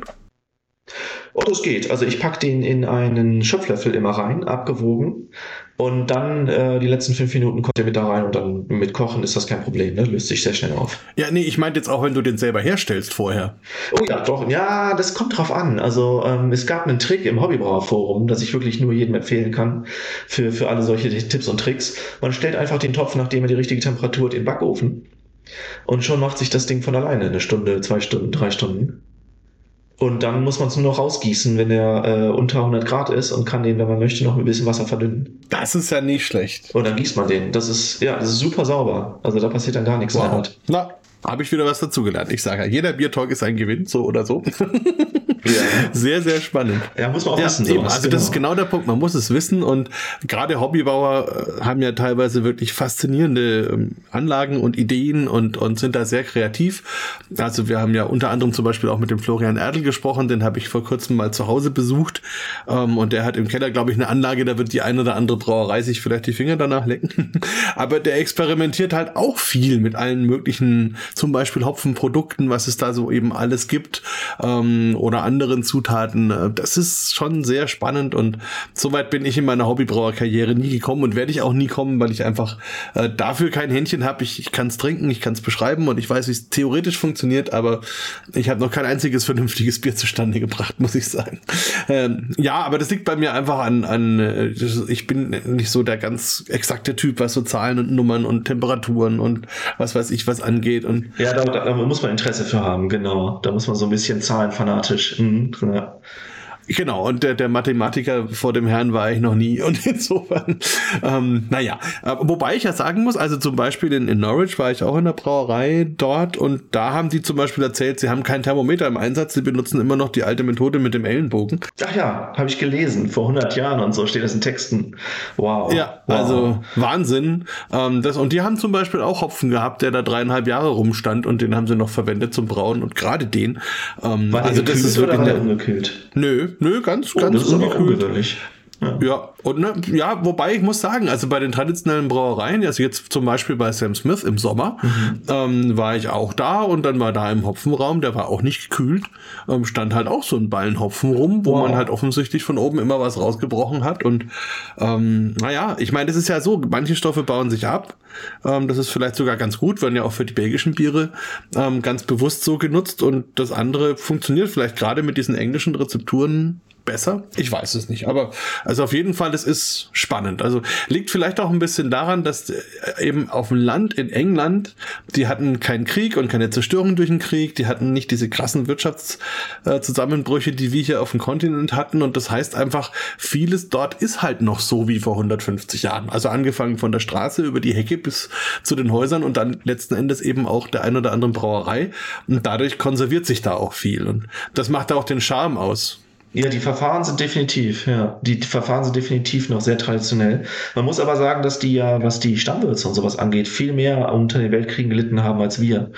Speaker 2: Oh, das geht. Also ich packe den in einen Schöpflöffel immer rein, abgewogen. Und dann äh, die letzten fünf Minuten kommt er mit da rein und dann mit Kochen ist das kein Problem, ne? löst sich sehr schnell auf.
Speaker 1: Ja, nee, ich meinte jetzt auch, wenn du den selber herstellst vorher.
Speaker 2: Oh ja, doch, ja, das kommt drauf an. Also ähm, es gab einen Trick im Hobbybrauerforum, das ich wirklich nur jedem empfehlen kann für, für alle solche Tipps und Tricks. Man stellt einfach den Topf, nachdem er die richtige Temperatur hat, in den Backofen Und schon macht sich das Ding von alleine eine Stunde, zwei Stunden, drei Stunden. Und dann muss man es nur noch rausgießen, wenn er äh, unter 100 Grad ist und kann den, wenn man möchte, noch ein bisschen Wasser verdünnen.
Speaker 1: Das ist ja nicht schlecht.
Speaker 2: Und dann gießt man den. Das ist, ja, das ist super sauber. Also da passiert dann gar nichts
Speaker 1: wow.
Speaker 2: Haut.
Speaker 1: Na, habe ich wieder was dazugelernt. Ich sage ja, jeder Biertalk ist ein Gewinn, so oder so. [laughs] Ja. Sehr, sehr spannend.
Speaker 2: Ja, muss man auch
Speaker 1: ja,
Speaker 2: wissen.
Speaker 1: Eben, also genau. das ist genau. genau der Punkt. Man muss es wissen und gerade Hobbybauer äh, haben ja teilweise wirklich faszinierende ähm, Anlagen und Ideen und, und sind da sehr kreativ. Also wir haben ja unter anderem zum Beispiel auch mit dem Florian Erdl gesprochen, den habe ich vor kurzem mal zu Hause besucht ähm, und der hat im Keller, glaube ich, eine Anlage, da wird die eine oder andere Brauerei sich vielleicht die Finger danach lecken. [laughs] Aber der experimentiert halt auch viel mit allen möglichen zum Beispiel Hopfenprodukten, was es da so eben alles gibt ähm, oder anderen Zutaten. Äh, das ist schon sehr spannend und soweit bin ich in meiner Hobbybrauerkarriere nie gekommen und werde ich auch nie kommen, weil ich einfach äh, dafür kein Händchen habe. Ich, ich kann es trinken, ich kann es beschreiben und ich weiß, wie es theoretisch funktioniert, aber ich habe noch kein einziges vernünftiges Bier zustande gebracht, [laughs] muss ich sagen. Ähm, ja, aber das liegt bei mir einfach an, an äh, ich bin nicht so der ganz exakte Typ, was so Zahlen und Nummern und Temperaturen und was weiß ich was angeht und
Speaker 2: ja, da, da, muss man Interesse für haben, genau. Da muss man so ein bisschen zahlenfanatisch. Mhm, ja.
Speaker 1: Genau, und der, der Mathematiker vor dem Herrn war ich noch nie. [laughs] Und insofern, ähm, naja. Wobei ich ja sagen muss, also zum Beispiel in, in Norwich war ich auch in der Brauerei dort und da haben die zum Beispiel erzählt, sie haben kein Thermometer im Einsatz, sie benutzen immer noch die alte Methode mit dem Ellenbogen.
Speaker 2: Ach ja, habe ich gelesen, vor 100 Jahren und so steht das in Texten. Wow.
Speaker 1: Ja,
Speaker 2: wow.
Speaker 1: also Wahnsinn. Ähm, das, und die haben zum Beispiel auch Hopfen gehabt, der da dreieinhalb Jahre rumstand und den haben sie noch verwendet zum Brauen und gerade den.
Speaker 2: Ähm, war also das ist wirklich oder der ungekühlt?
Speaker 1: Nö, nö, ganz, oh, ganz
Speaker 2: das.
Speaker 1: Ja. Ja, und ne, ja, wobei ich muss sagen, also bei den traditionellen Brauereien, also jetzt zum Beispiel bei Sam Smith im Sommer, mhm. ähm, war ich auch da und dann war da im Hopfenraum, der war auch nicht gekühlt, ähm, stand halt auch so ein Ballen Hopfen rum, wo wow. man halt offensichtlich von oben immer was rausgebrochen hat und ähm, naja, ich meine, das ist ja so, manche Stoffe bauen sich ab, ähm, das ist vielleicht sogar ganz gut, werden ja auch für die belgischen Biere ähm, ganz bewusst so genutzt und das andere funktioniert vielleicht gerade mit diesen englischen Rezepturen besser? Ich weiß es nicht. Aber also auf jeden Fall, es ist spannend. Also liegt vielleicht auch ein bisschen daran, dass äh, eben auf dem Land in England, die hatten keinen Krieg und keine Zerstörung durch den Krieg, die hatten nicht diese krassen Wirtschaftszusammenbrüche, die wir hier auf dem Kontinent hatten. Und das heißt einfach, vieles dort ist halt noch so wie vor 150 Jahren. Also angefangen von der Straße über die Hecke bis zu den Häusern und dann letzten Endes eben auch der ein oder anderen Brauerei. Und dadurch konserviert sich da auch viel. Und das macht auch den Charme aus.
Speaker 2: Ja, die Verfahren sind definitiv, ja. Die, Verfahren sind definitiv noch sehr traditionell. Man muss aber sagen, dass die ja, was die Stammwürze und sowas angeht, viel mehr unter den Weltkriegen gelitten haben als wir.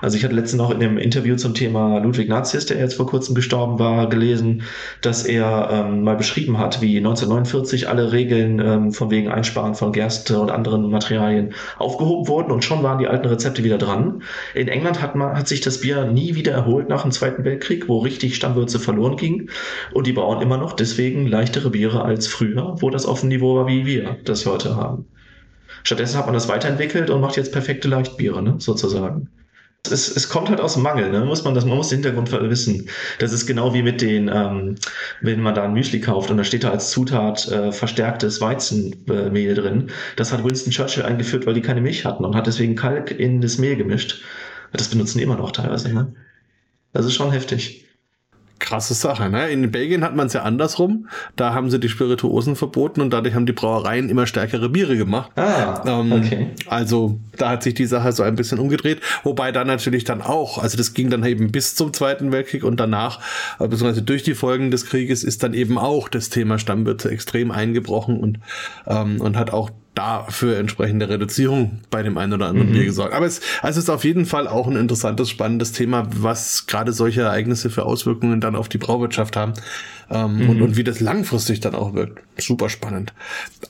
Speaker 2: Also ich hatte letztens noch in einem Interview zum Thema Ludwig Nazius, der jetzt vor kurzem gestorben war, gelesen, dass er ähm, mal beschrieben hat, wie 1949 alle Regeln ähm, von wegen Einsparen von Gerste und anderen Materialien aufgehoben wurden und schon waren die alten Rezepte wieder dran. In England hat man, hat sich das Bier nie wieder erholt nach dem Zweiten Weltkrieg, wo richtig Stammwürze verloren gingen. Und die bauen immer noch deswegen leichtere Biere als früher, wo das auf dem Niveau war, wie wir das heute haben. Stattdessen hat man das weiterentwickelt und macht jetzt perfekte Leichtbiere, ne, sozusagen. Es, es kommt halt aus Mangel, ne? muss man das, man muss den Hintergrund wissen. Das ist genau wie mit den, ähm, wenn man da ein Müsli kauft und da steht da als Zutat äh, verstärktes Weizenmehl drin. Das hat Winston Churchill eingeführt, weil die keine Milch hatten und hat deswegen Kalk in das Mehl gemischt. Das benutzen die immer noch teilweise, ne? Das ist schon heftig
Speaker 1: krasse Sache. Ne? In Belgien hat man es ja andersrum. Da haben sie die Spirituosen verboten und dadurch haben die Brauereien immer stärkere Biere gemacht.
Speaker 2: Ah, ähm, okay.
Speaker 1: Also da hat sich die Sache so ein bisschen umgedreht. Wobei dann natürlich dann auch, also das ging dann eben bis zum Zweiten Weltkrieg und danach, äh, beziehungsweise durch die Folgen des Krieges, ist dann eben auch das Thema Stammwürze extrem eingebrochen und, ähm, und hat auch da für entsprechende Reduzierung bei dem einen oder anderen mhm. Bier gesorgt. Aber es, also es ist auf jeden Fall auch ein interessantes, spannendes Thema, was gerade solche Ereignisse für Auswirkungen dann auf die Brauwirtschaft haben ähm, mhm. und, und wie das langfristig dann auch wirkt. Super spannend.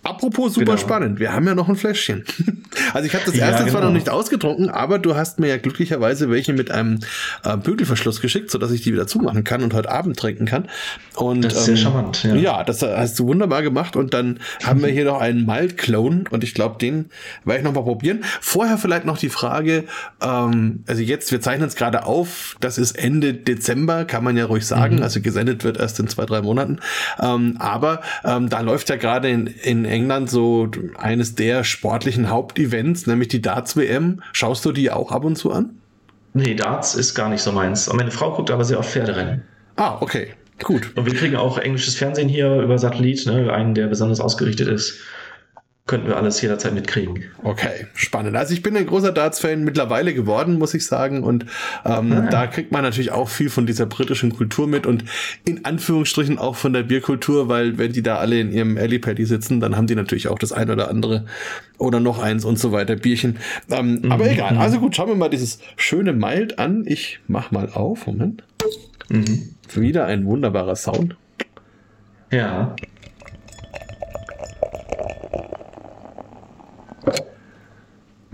Speaker 1: Apropos super genau. spannend, wir haben ja noch ein Fläschchen. [laughs] also ich habe das erste ja, genau. zwar noch nicht ausgetrunken, aber du hast mir ja glücklicherweise welche mit einem äh, Bügelverschluss geschickt, sodass ich die wieder zumachen kann und heute Abend trinken kann. Und,
Speaker 2: das ist sehr ähm, charmant. Ja.
Speaker 1: ja, das hast du wunderbar gemacht. Und dann haben wir [laughs] hier noch einen Malt-Clone und ich glaube, den werde ich noch mal probieren. Vorher vielleicht noch die Frage, ähm, also jetzt, wir zeichnen es gerade auf, das ist Ende Dezember, kann man ja ruhig sagen. Mhm. Also gesendet wird erst in zwei zwei, drei Monaten. Ähm, aber ähm, da läuft ja gerade in, in England so eines der sportlichen Hauptevents, nämlich die Darts-WM. Schaust du die auch ab und zu an?
Speaker 2: Nee, Darts ist gar nicht so meins. Meine Frau guckt aber sehr auf Pferderennen.
Speaker 1: Ah, okay. Gut.
Speaker 2: Und wir kriegen auch englisches Fernsehen hier über Satellit, ne, einen, der besonders ausgerichtet ist könnten wir alles jederzeit mitkriegen.
Speaker 1: Okay, spannend. Also ich bin ein großer Darts-Fan mittlerweile geworden, muss ich sagen. Und ähm, ah. da kriegt man natürlich auch viel von dieser britischen Kultur mit und in Anführungsstrichen auch von der Bierkultur, weil wenn die da alle in ihrem Alley-Paddy sitzen, dann haben die natürlich auch das ein oder andere oder noch eins und so weiter Bierchen. Ähm, mhm. Aber egal. Also gut, schauen wir mal dieses schöne Mild an. Ich mach mal auf. Moment. Mhm. Wieder ein wunderbarer Sound.
Speaker 2: Ja.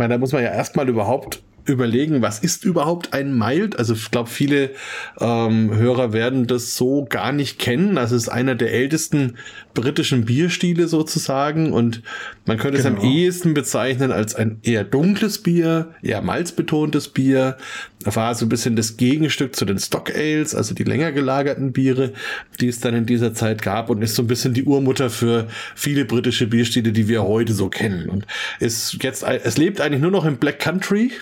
Speaker 1: Meine, da muss man ja erstmal überhaupt überlegen, was ist überhaupt ein Mild? Also ich glaube, viele ähm, Hörer werden das so gar nicht kennen. Also es ist einer der ältesten britischen Bierstile sozusagen und man könnte genau. es am genau. ehesten bezeichnen als ein eher dunkles Bier, eher malzbetontes Bier. War so ein bisschen das Gegenstück zu den Stock Ales, also die länger gelagerten Biere, die es dann in dieser Zeit gab und ist so ein bisschen die Urmutter für viele britische Bierstile, die wir heute so kennen. Und ist jetzt, es lebt eigentlich nur noch im Black Country,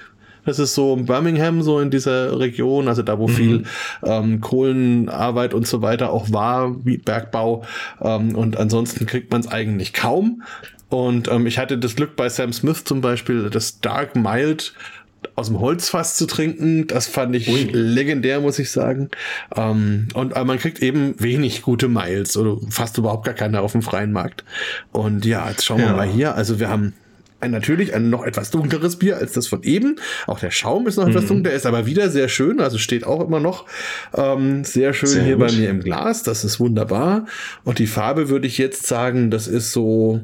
Speaker 1: das ist so Birmingham, so in dieser Region, also da, wo mhm. viel ähm, Kohlenarbeit und so weiter auch war, wie Bergbau. Ähm, und ansonsten kriegt man es eigentlich kaum. Und ähm, ich hatte das Glück bei Sam Smith zum Beispiel, das Dark Mild aus dem Holzfass zu trinken. Das fand ich Ui. legendär, muss ich sagen. Ähm, und aber man kriegt eben wenig gute Miles oder fast überhaupt gar keine auf dem freien Markt. Und ja, jetzt schauen ja. wir mal hier. Also wir haben ein, natürlich ein noch etwas dunkleres Bier als das von eben. Auch der Schaum ist noch mhm. etwas dunkler, ist aber wieder sehr schön, also steht auch immer noch ähm, sehr schön sehr hier gut. bei mir im Glas. Das ist wunderbar. Und die Farbe würde ich jetzt sagen, das ist so,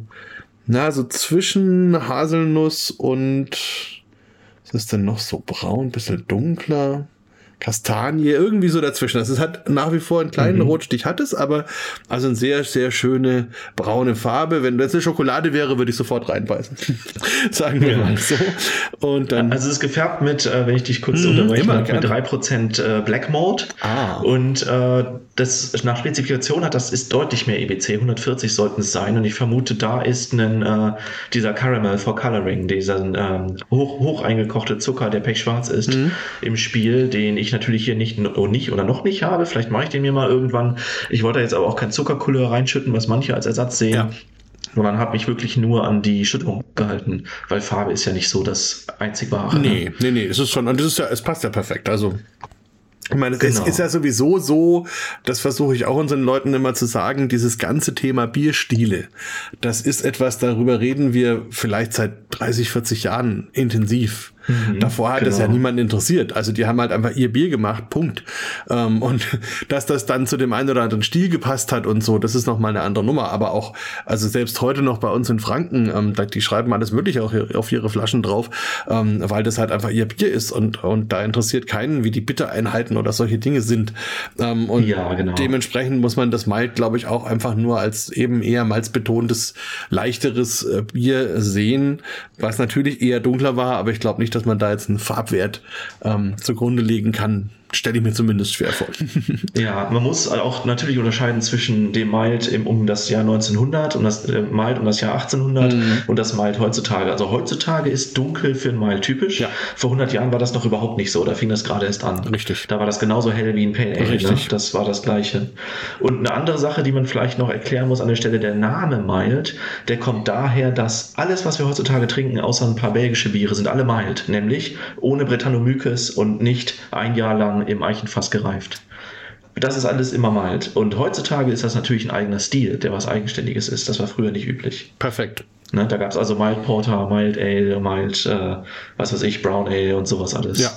Speaker 1: na, so zwischen Haselnuss und was ist denn noch so braun, bisschen dunkler. Kastanie, irgendwie so dazwischen. Also es hat nach wie vor einen kleinen mhm. Rotstich, hat es, aber also eine sehr, sehr schöne braune Farbe. Wenn das eine Schokolade wäre, würde ich sofort reinbeißen. [laughs] Sagen wir ja. mal so. Und dann,
Speaker 2: also es ist gefärbt mit, äh, wenn ich dich kurz mhm, unterbreche, mit 3% äh, Black Malt.
Speaker 1: Ah.
Speaker 2: Und äh, das nach Spezifikation hat, das ist deutlich mehr EBC, 140 sollten es sein. Und ich vermute, da ist ein, äh, dieser Caramel for Coloring, dieser ähm, hoch, hoch eingekochte Zucker, der pechschwarz ist, mhm. im Spiel, den ich natürlich hier nicht, oh, nicht oder noch nicht habe. Vielleicht mache ich den mir mal irgendwann. Ich wollte jetzt aber auch kein Zuckercouleur reinschütten, was manche als Ersatz sehen. Ja. Sondern habe mich wirklich nur an die Schüttung gehalten, weil Farbe ist ja nicht so das einzig wahre.
Speaker 1: Nee, ne? nee, nee, es ist schon, und es ist ja, es passt ja perfekt. Also ich meine, genau. es ist ja sowieso so, das versuche ich auch unseren Leuten immer zu sagen, dieses ganze Thema Bierstile, das ist etwas, darüber reden wir vielleicht seit 30, 40 Jahren intensiv. Mhm, Davor hat genau. es ja genau. niemand interessiert. Also die haben halt einfach ihr Bier gemacht, Punkt. Ähm, und [laughs] dass das dann zu dem einen oder anderen Stil gepasst hat und so, das ist nochmal eine andere Nummer. Aber auch, also selbst heute noch bei uns in Franken, ähm, die schreiben alles Mögliche auch auf ihre Flaschen drauf, ähm, weil das halt einfach ihr Bier ist und, und da interessiert keinen, wie die Bittereinheiten oder solche Dinge sind. Ähm, und ja, genau. dementsprechend muss man das Malt, glaube ich, auch einfach nur als eben eher malzbetontes, leichteres äh, Bier sehen, was natürlich eher dunkler war, aber ich glaube nicht, dass man da jetzt einen Farbwert ähm, zugrunde legen kann, stelle ich mir zumindest schwer vor. [laughs]
Speaker 2: ja, man muss auch natürlich unterscheiden zwischen dem Mild im, um das Jahr 1900 und das äh, Mild um das Jahr 1800 mhm. und das Mild heutzutage. Also heutzutage ist dunkel für ein Mild typisch. Ja. Vor 100 Jahren war das noch überhaupt nicht so. Da fing das gerade erst an.
Speaker 1: Richtig.
Speaker 2: Da war das genauso hell wie ein Pale Ale. Ne? Richtig. Ne? Das war das Gleiche. Und eine andere Sache, die man vielleicht noch erklären muss an der Stelle, der Name Mild, der kommt daher, dass alles, was wir heutzutage trinken, außer ein paar belgische Biere, sind alle Mild. Nämlich ohne Brettanomyces und nicht ein Jahr lang im Eichenfass gereift. Das ist alles immer mild. Und heutzutage ist das natürlich ein eigener Stil, der was Eigenständiges ist. Das war früher nicht üblich.
Speaker 1: Perfekt.
Speaker 2: Ne, da gab es also Mild Porter, Mild Ale, Mild, äh, was weiß ich, Brown Ale und sowas alles.
Speaker 1: Ja.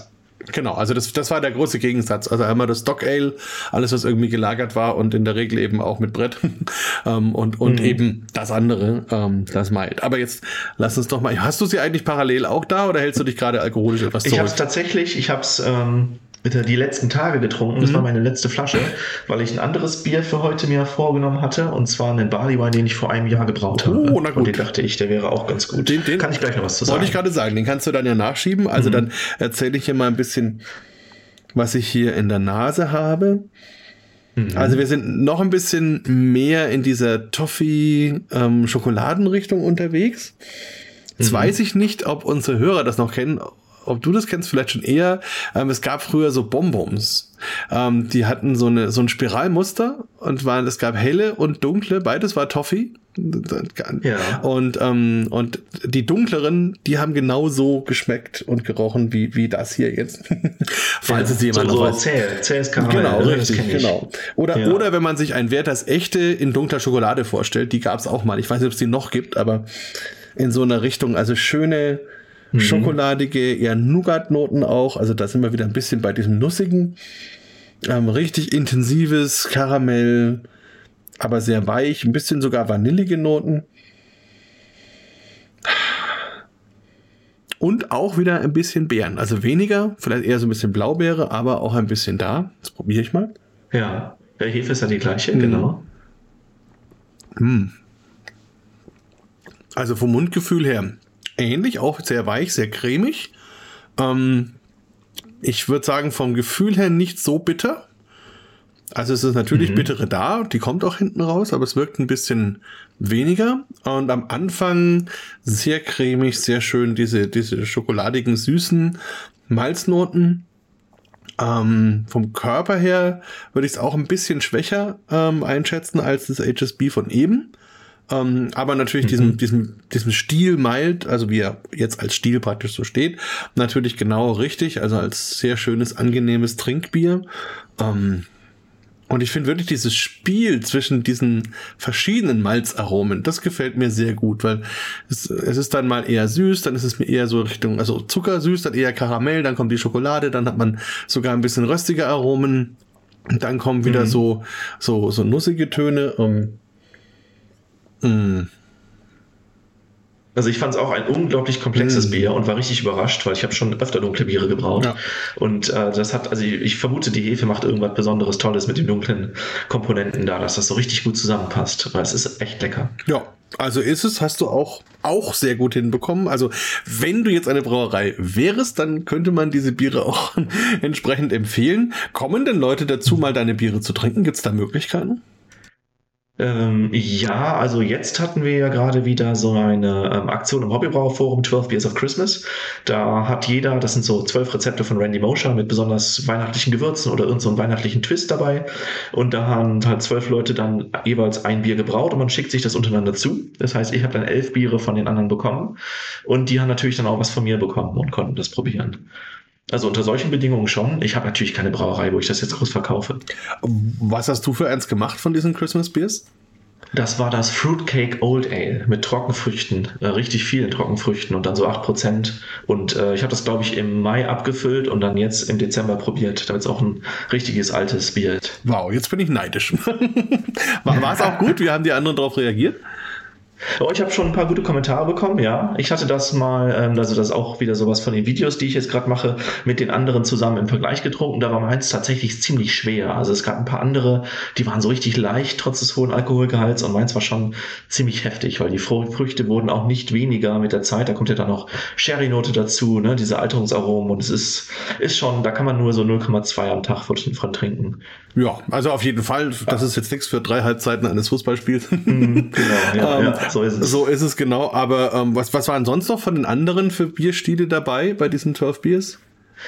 Speaker 1: Genau, also das, das war der große Gegensatz. Also einmal das Stock Ale, alles was irgendwie gelagert war und in der Regel eben auch mit Brett [laughs] ähm, und, und mhm. eben das andere, ähm, das Mild. Aber jetzt lass uns doch mal, hast du sie eigentlich parallel auch da oder hältst du dich gerade alkoholisch etwas zurück?
Speaker 2: Ich habe es tatsächlich, ich habe es ähm, die letzten Tage getrunken. Das mhm. war meine letzte Flasche, weil ich ein anderes Bier für heute mir vorgenommen hatte. Und zwar einen Barley Wine, den ich vor einem Jahr gebraut habe. Oh, na gut. Und den dachte ich, der wäre auch ganz gut.
Speaker 1: Den, den kann ich gleich noch was zu sagen. Wollte ich gerade sagen, den kannst du dann ja nachschieben. Also mhm. dann erzähle ich hier mal ein bisschen, was ich hier in der Nase habe. Mhm. Also wir sind noch ein bisschen mehr in dieser Toffee-Schokoladenrichtung ähm, unterwegs. Jetzt mhm. weiß ich nicht, ob unsere Hörer das noch kennen, ob du das kennst, vielleicht schon eher. Ähm, es gab früher so Bonbons. Ähm, die hatten so, eine, so ein Spiralmuster und waren, es gab helle und dunkle, beides war Toffee. Ja. Und, ähm, und die dunkleren, die haben genau so geschmeckt und gerochen wie, wie das hier jetzt. [laughs] Falls ja, es jemand so, so weiß. Zäh, zähes Karamell. Genau, ne? richtig, genau. Oder, ja. oder wenn man sich ein Werthers echte in dunkler Schokolade vorstellt, die gab es auch mal. Ich weiß nicht, ob es die noch gibt, aber in so einer Richtung, also schöne, mhm. schokoladige, eher Nougat-Noten auch. Also da sind wir wieder ein bisschen bei diesem nussigen. Ähm, richtig intensives Karamell, aber sehr weich, ein bisschen sogar vanillige Noten. Und auch wieder ein bisschen Beeren. Also weniger, vielleicht eher so ein bisschen Blaubeere, aber auch ein bisschen da. Das probiere ich mal.
Speaker 2: Ja, der Hefe ist ja die gleiche, mhm. genau.
Speaker 1: Mhm. Also vom Mundgefühl her ähnlich, auch sehr weich, sehr cremig. Ähm, ich würde sagen, vom Gefühl her nicht so bitter. Also es ist natürlich mhm. bittere da, die kommt auch hinten raus, aber es wirkt ein bisschen weniger. Und am Anfang sehr cremig, sehr schön, diese, diese schokoladigen, süßen Malznoten. Ähm, vom Körper her würde ich es auch ein bisschen schwächer ähm, einschätzen als das HSB von eben. Ähm, aber natürlich mhm. diesem, diesem, diesem Stil mild, also wie er jetzt als Stil praktisch so steht, natürlich genau richtig, also als sehr schönes, angenehmes Trinkbier. Ähm, und ich finde wirklich dieses Spiel zwischen diesen verschiedenen Malzaromen, das gefällt mir sehr gut, weil es, es ist dann mal eher süß, dann ist es mir eher so Richtung, also zuckersüß, dann eher Karamell, dann kommt die Schokolade, dann hat man sogar ein bisschen röstige Aromen, und dann kommen wieder mhm. so, so, so nussige Töne. Ähm,
Speaker 2: Mm. Also ich fand es auch ein unglaublich komplexes mm. Bier und war richtig überrascht, weil ich habe schon öfter dunkle Biere gebraut. Ja. Und äh, das hat, also ich, ich, vermute, die Hefe macht irgendwas Besonderes Tolles mit den dunklen Komponenten da, dass das so richtig gut zusammenpasst, weil es ist echt lecker.
Speaker 1: Ja, also ist es, hast du auch, auch sehr gut hinbekommen. Also wenn du jetzt eine Brauerei wärst, dann könnte man diese Biere auch [laughs] entsprechend empfehlen. Kommen denn Leute dazu, mal deine Biere zu trinken? Gibt es da Möglichkeiten?
Speaker 2: Ähm, ja, also jetzt hatten wir ja gerade wieder so eine ähm, Aktion im Hobbybrauerforum 12 Beers of Christmas. Da hat jeder, das sind so zwölf Rezepte von Randy Mosher mit besonders weihnachtlichen Gewürzen oder irgendeinen so weihnachtlichen Twist dabei. Und da haben halt zwölf Leute dann jeweils ein Bier gebraut und man schickt sich das untereinander zu. Das heißt, ich habe dann elf Biere von den anderen bekommen und die haben natürlich dann auch was von mir bekommen und konnten das probieren. Also unter solchen Bedingungen schon. Ich habe natürlich keine Brauerei, wo ich das jetzt groß verkaufe.
Speaker 1: Was hast du für eins gemacht von diesen Christmas Beers?
Speaker 2: Das war das Fruitcake Old Ale mit Trockenfrüchten, äh, richtig vielen Trockenfrüchten und dann so 8%. Und äh, ich habe das, glaube ich, im Mai abgefüllt und dann jetzt im Dezember probiert, damit es auch ein richtiges altes Bier wird.
Speaker 1: Wow, jetzt bin ich neidisch. [laughs] war es auch gut? Wie haben die anderen darauf reagiert?
Speaker 2: Oh, ich habe schon ein paar gute Kommentare bekommen, ja. Ich hatte das mal, ähm, also das auch wieder sowas von den Videos, die ich jetzt gerade mache, mit den anderen zusammen im Vergleich getrunken. Da war meins tatsächlich ziemlich schwer. Also es gab ein paar andere, die waren so richtig leicht, trotz des hohen Alkoholgehalts. Und meins war schon ziemlich heftig, weil die Früchte wurden auch nicht weniger mit der Zeit. Da kommt ja dann noch Sherry-Note dazu, ne, diese Alterungsaromen. Und es ist, ist schon, da kann man nur so 0,2 am Tag von trinken.
Speaker 1: Ja, also auf jeden Fall. Das ist jetzt nichts für drei Halbzeiten eines Fußballspiels. Mhm, genau, ja, [laughs] ähm, ja, so ist es. So ist es genau. Aber ähm, was, was waren sonst noch von den anderen für Bierstile dabei bei diesen 12 Biers?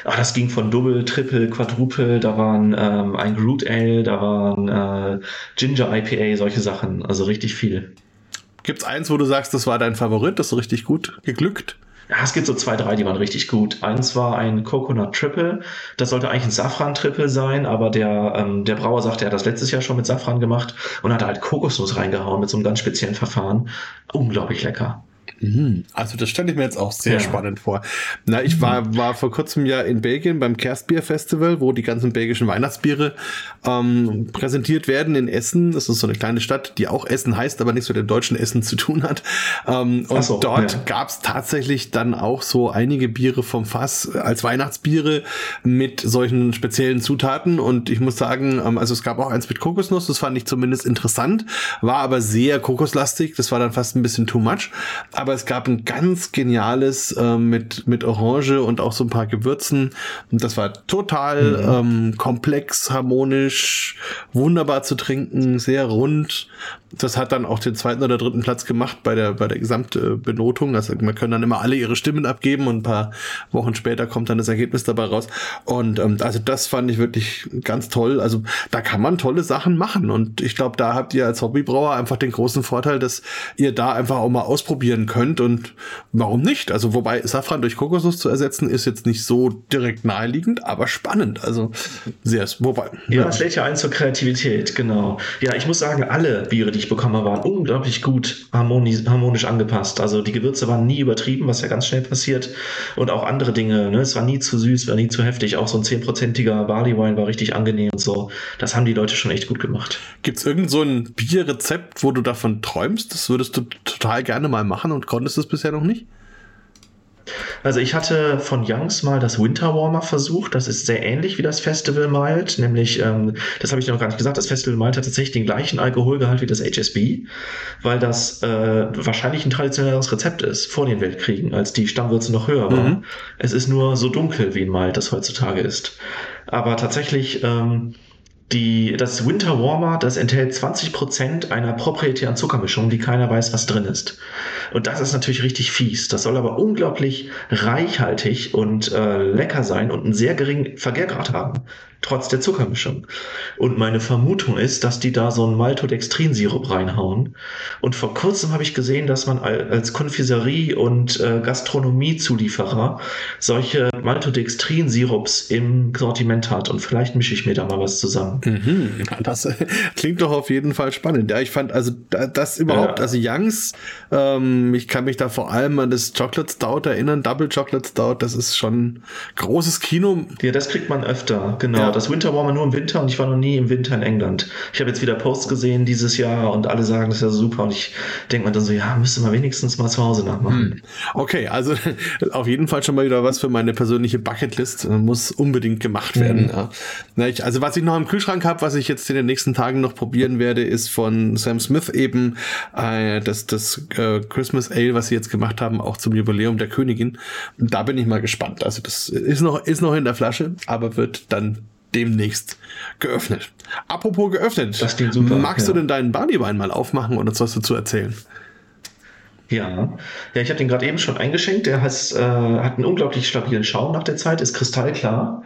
Speaker 2: Ach, das ging von Double, Triple, Quadruple, da waren ähm, ein Groot Ale, da waren äh, Ginger IPA, solche Sachen. Also richtig viel.
Speaker 1: Gibt's eins, wo du sagst, das war dein Favorit, das ist richtig gut geglückt?
Speaker 2: Ja, es gibt so zwei, drei, die waren richtig gut. Eins war ein Coconut Triple. Das sollte eigentlich ein Safran Triple sein, aber der, ähm, der Brauer sagte, er hat das letztes Jahr schon mit Safran gemacht und hat halt Kokosnuss reingehauen mit so einem ganz speziellen Verfahren. Unglaublich lecker.
Speaker 1: Mhm. Also das stelle ich mir jetzt auch sehr ja. spannend vor. Na, ich war, war vor kurzem ja in Belgien beim Kerstbier Festival, wo die ganzen belgischen Weihnachtsbiere ähm, präsentiert werden in Essen. Das ist so eine kleine Stadt, die auch Essen heißt, aber nichts mit dem deutschen Essen zu tun hat. Ähm, und so, dort ja. gab es tatsächlich dann auch so einige Biere vom Fass als Weihnachtsbiere mit solchen speziellen Zutaten. Und ich muss sagen, ähm, also es gab auch eins mit Kokosnuss, das fand ich zumindest interessant, war aber sehr kokoslastig. Das war dann fast ein bisschen too much. Aber aber es gab ein ganz geniales äh, mit, mit Orange und auch so ein paar Gewürzen. Und das war total mhm. ähm, komplex, harmonisch, wunderbar zu trinken, sehr rund. Das hat dann auch den zweiten oder dritten Platz gemacht bei der, bei der Gesamtbenotung. Also man können dann immer alle ihre Stimmen abgeben und ein paar Wochen später kommt dann das Ergebnis dabei raus. Und ähm, also das fand ich wirklich ganz toll. Also da kann man tolle Sachen machen. Und ich glaube, da habt ihr als Hobbybrauer einfach den großen Vorteil, dass ihr da einfach auch mal ausprobieren könnt. Und warum nicht? Also wobei Safran durch Kokosnuss zu ersetzen, ist jetzt nicht so direkt naheliegend, aber spannend. Also sehr, wobei.
Speaker 2: Ja, es lädt ja ein zur Kreativität, genau. Ja, ich muss sagen, alle Biere, die ich bekomme, waren unglaublich gut harmonisch, harmonisch angepasst. Also die Gewürze waren nie übertrieben, was ja ganz schnell passiert. Und auch andere Dinge. Ne? Es war nie zu süß, war nie zu heftig. Auch so ein zehnprozentiger Barley Wine war richtig angenehm und so. Das haben die Leute schon echt gut gemacht.
Speaker 1: Gibt es irgend so ein Bierrezept, wo du davon träumst? Das würdest du total gerne mal machen und konntest es bisher noch nicht?
Speaker 2: Also ich hatte von Youngs mal das Winter Warmer versucht. Das ist sehr ähnlich wie das Festival Mild, nämlich, ähm, das habe ich noch gar nicht gesagt, das Festival Mild hat tatsächlich den gleichen Alkoholgehalt wie das HSB, weil das äh, wahrscheinlich ein traditionelleres Rezept ist vor den Weltkriegen, als die Stammwürze noch höher waren. Mhm. Es ist nur so dunkel wie ein Mild das heutzutage ist. Aber tatsächlich ähm, die, das Winter Warmer, das enthält 20% einer proprietären Zuckermischung, die keiner weiß, was drin ist. Und das ist natürlich richtig fies. Das soll aber unglaublich reichhaltig und äh, lecker sein und einen sehr geringen Vergärgrad haben trotz der Zuckermischung. Und meine Vermutung ist, dass die da so einen Maltodextrinsirup reinhauen. Und vor kurzem habe ich gesehen, dass man als Konfiserie und äh, Gastronomiezulieferer solche Maltodextrinsirups im Sortiment hat. Und vielleicht mische ich mir da mal was zusammen.
Speaker 1: Mhm, das äh, klingt doch auf jeden Fall spannend. Ja, ich fand also das überhaupt, ja. also Youngs, ähm, ich kann mich da vor allem an das Chocolate Stout erinnern, Double Chocolate Stout, das ist schon großes Kino.
Speaker 2: Ja, das kriegt man öfter, genau. Ja das Winter war mal nur im Winter und ich war noch nie im Winter in England. Ich habe jetzt wieder Posts gesehen dieses Jahr und alle sagen, das ist ja super und ich denke mir dann so, ja, müsste man wenigstens mal zu Hause nachmachen. Hm.
Speaker 1: Okay, also [laughs] auf jeden Fall schon mal wieder was für meine persönliche Bucketlist. Muss unbedingt gemacht werden. Mhm. Ja. Ich, also was ich noch im Kühlschrank habe, was ich jetzt in den nächsten Tagen noch probieren werde, ist von Sam Smith eben äh, das, das äh, Christmas Ale, was sie jetzt gemacht haben, auch zum Jubiläum der Königin. Da bin ich mal gespannt. Also das ist noch, ist noch in der Flasche, aber wird dann demnächst geöffnet. Apropos geöffnet,
Speaker 2: super,
Speaker 1: magst ja. du denn deinen Barleywein mal aufmachen und uns was dazu erzählen?
Speaker 2: Ja, ja, ich habe den gerade eben schon eingeschenkt. Der has, äh, hat einen unglaublich stabilen Schaum nach der Zeit, ist kristallklar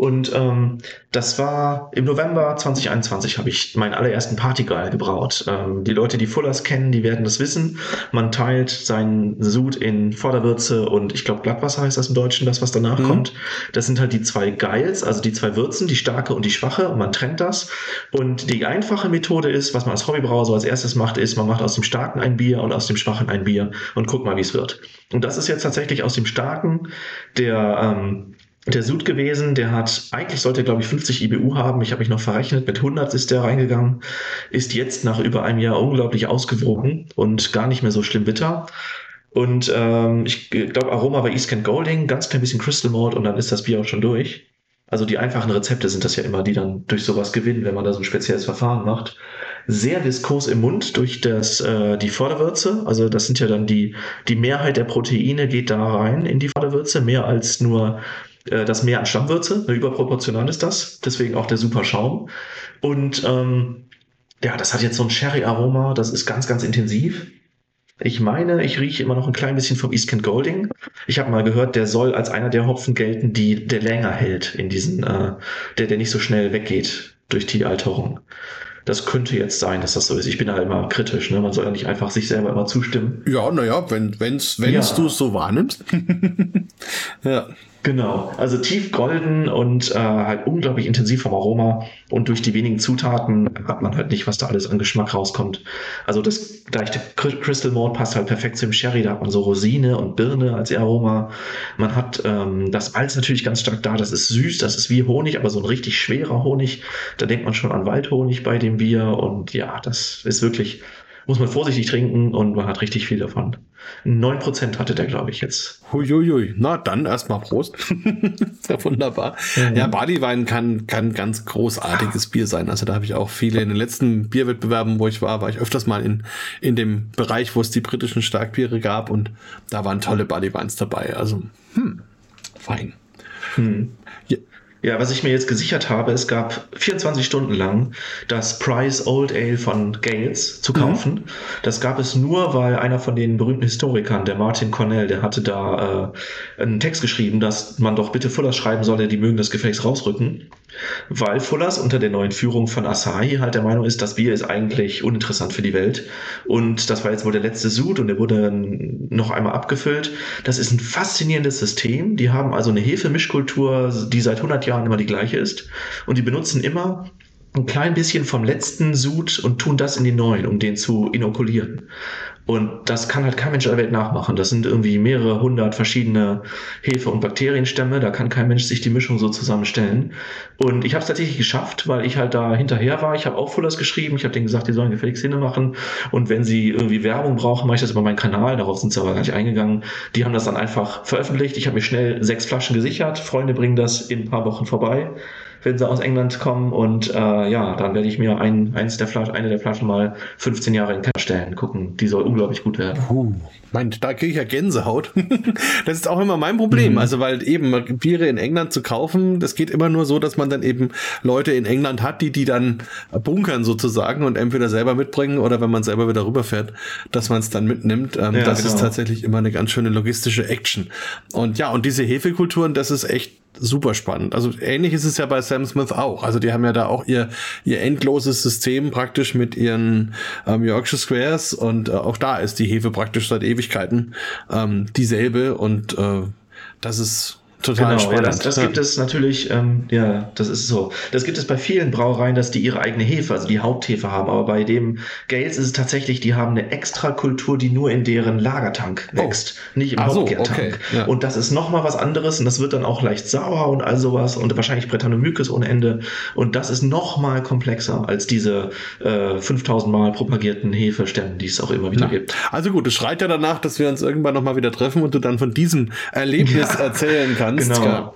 Speaker 2: und ähm, das war im November 2021 habe ich meinen allerersten Partygeil gebraut. Ähm, die Leute, die Fullers kennen, die werden das wissen. Man teilt seinen Sud in Vorderwürze und ich glaube Glattwasser heißt das im Deutschen, das was danach mhm. kommt. Das sind halt die zwei Geils, also die zwei Würzen, die starke und die schwache und man trennt das. Und die einfache Methode ist, was man als Hobbybrauer so als erstes macht, ist, man macht aus dem starken ein Bier und aus dem schwachen ein Bier und guckt mal, wie es wird. Und das ist jetzt tatsächlich aus dem starken, der ähm, der Sud gewesen, der hat, eigentlich sollte er glaube ich 50 IBU haben, ich habe mich noch verrechnet, mit 100 ist der reingegangen, ist jetzt nach über einem Jahr unglaublich ausgewogen und gar nicht mehr so schlimm bitter. Und ähm, ich glaube, Aroma war East Kent Golding, ganz klein bisschen Crystal Malt und dann ist das Bier auch schon durch. Also die einfachen Rezepte sind das ja immer, die dann durch sowas gewinnen, wenn man da so ein spezielles Verfahren macht. Sehr viskos im Mund durch das, äh, die Vorderwürze. Also das sind ja dann die, die Mehrheit der Proteine geht da rein in die Vorderwürze, mehr als nur äh, das Mehr an Stammwürze, ne, überproportional ist das, deswegen auch der super Schaum. Und ähm, ja, das hat jetzt so ein Sherry-Aroma, das ist ganz, ganz intensiv. Ich meine, ich rieche immer noch ein klein bisschen vom East Kent Golding. Ich habe mal gehört, der soll als einer der Hopfen gelten, die der länger hält in diesen, äh, der, der nicht so schnell weggeht durch die Alterung. Das könnte jetzt sein, dass das so ist. Ich bin da immer kritisch. Ne? Man soll ja nicht einfach sich selber immer zustimmen.
Speaker 1: Ja, naja, wenn wenn's, wenn's ja. du es so wahrnimmst. [laughs]
Speaker 2: ja. Genau, also tief golden und äh, halt unglaublich intensiv vom Aroma und durch die wenigen Zutaten hat man halt nicht, was da alles an Geschmack rauskommt. Also das leichte Crystal Malt passt halt perfekt zum Sherry, da hat man so Rosine und Birne als Aroma. Man hat ähm, das Malz natürlich ganz stark da, das ist süß, das ist wie Honig, aber so ein richtig schwerer Honig. Da denkt man schon an Waldhonig bei dem Bier und ja, das ist wirklich muss man vorsichtig trinken und man hat richtig viel davon. 9% hatte der, glaube ich, jetzt.
Speaker 1: Huiuiui. Na, dann erstmal Prost. [laughs] ja wunderbar. Mhm. Ja, Barleywein kann, kann ganz großartiges Bier sein. Also da habe ich auch viele in den letzten Bierwettbewerben, wo ich war, war ich öfters mal in, in dem Bereich, wo es die britischen Starkbiere gab und da waren tolle Barleyweins dabei. Also, hm, fein.
Speaker 2: Hm. Ja. Ja, was ich mir jetzt gesichert habe, es gab 24 Stunden lang das Price Old Ale von Gales zu mhm. kaufen. Mhm. Das gab es nur, weil einer von den berühmten Historikern, der Martin Cornell, der hatte da äh, einen Text geschrieben, dass man doch bitte Fullers schreiben solle, die mögen das Gefäß rausrücken. Weil Fullers unter der neuen Führung von Asahi halt der Meinung ist, das Bier ist eigentlich uninteressant für die Welt. Und das war jetzt wohl der letzte Sud und der wurde noch einmal abgefüllt. Das ist ein faszinierendes System. Die haben also eine Hefemischkultur, die seit 100 Jahren immer die gleiche ist. Und die benutzen immer ein klein bisschen vom letzten Sud und tun das in den neuen, um den zu inokulieren. Und das kann halt kein Mensch der Welt nachmachen. Das sind irgendwie mehrere hundert verschiedene Hefe- und Bakterienstämme. Da kann kein Mensch sich die Mischung so zusammenstellen. Und ich habe es tatsächlich geschafft, weil ich halt da hinterher war. Ich habe auch Fullers geschrieben. Ich habe denen gesagt, die sollen gefälligst Sinne machen. Und wenn sie irgendwie Werbung brauchen, mache ich das über meinen Kanal. Darauf sind sie aber gar nicht eingegangen. Die haben das dann einfach veröffentlicht. Ich habe mir schnell sechs Flaschen gesichert. Freunde bringen das in ein paar Wochen vorbei wenn sie aus England kommen. Und äh, ja, dann werde ich mir ein, eins der Flaschen, eine der Flaschen mal 15 Jahre in den Keller stellen. Gucken, die soll unglaublich gut werden.
Speaker 1: Uh, mein, da kriege ich ja Gänsehaut. [laughs] das ist auch immer mein Problem. Mhm. Also, weil eben Biere in England zu kaufen, das geht immer nur so, dass man dann eben Leute in England hat, die die dann bunkern sozusagen und entweder selber mitbringen oder wenn man selber wieder rüberfährt, dass man es dann mitnimmt. Ähm, ja, das genau. ist tatsächlich immer eine ganz schöne logistische Action. Und ja, und diese Hefekulturen, das ist echt super spannend. Also ähnlich ist es ja bei Sam Smith auch. Also die haben ja da auch ihr, ihr endloses System praktisch mit ihren ähm, Yorkshire Squares und äh, auch da ist die Hefe praktisch seit Ewigkeiten ähm, dieselbe und äh, das ist Total genau,
Speaker 2: spannend. Ja, das, das ja. gibt es natürlich, ähm, ja, das ist so. Das gibt es bei vielen Brauereien, dass die ihre eigene Hefe, also die Haupthefe haben. Aber bei dem Gales ist es tatsächlich, die haben eine Extrakultur, die nur in deren Lagertank oh. wächst, oh. nicht im Hauptgärtank. So, okay. ja. Und das ist nochmal was anderes und das wird dann auch leicht sauer und all sowas und wahrscheinlich Brettanomyces ohne Ende. Und das ist nochmal komplexer als diese äh, 5000 Mal propagierten Hefestämmen, die es auch immer wieder Na. gibt.
Speaker 1: Also gut, es schreit ja danach, dass wir uns irgendwann nochmal wieder treffen und du dann von diesem Erlebnis erzählen kannst kannst. Genau.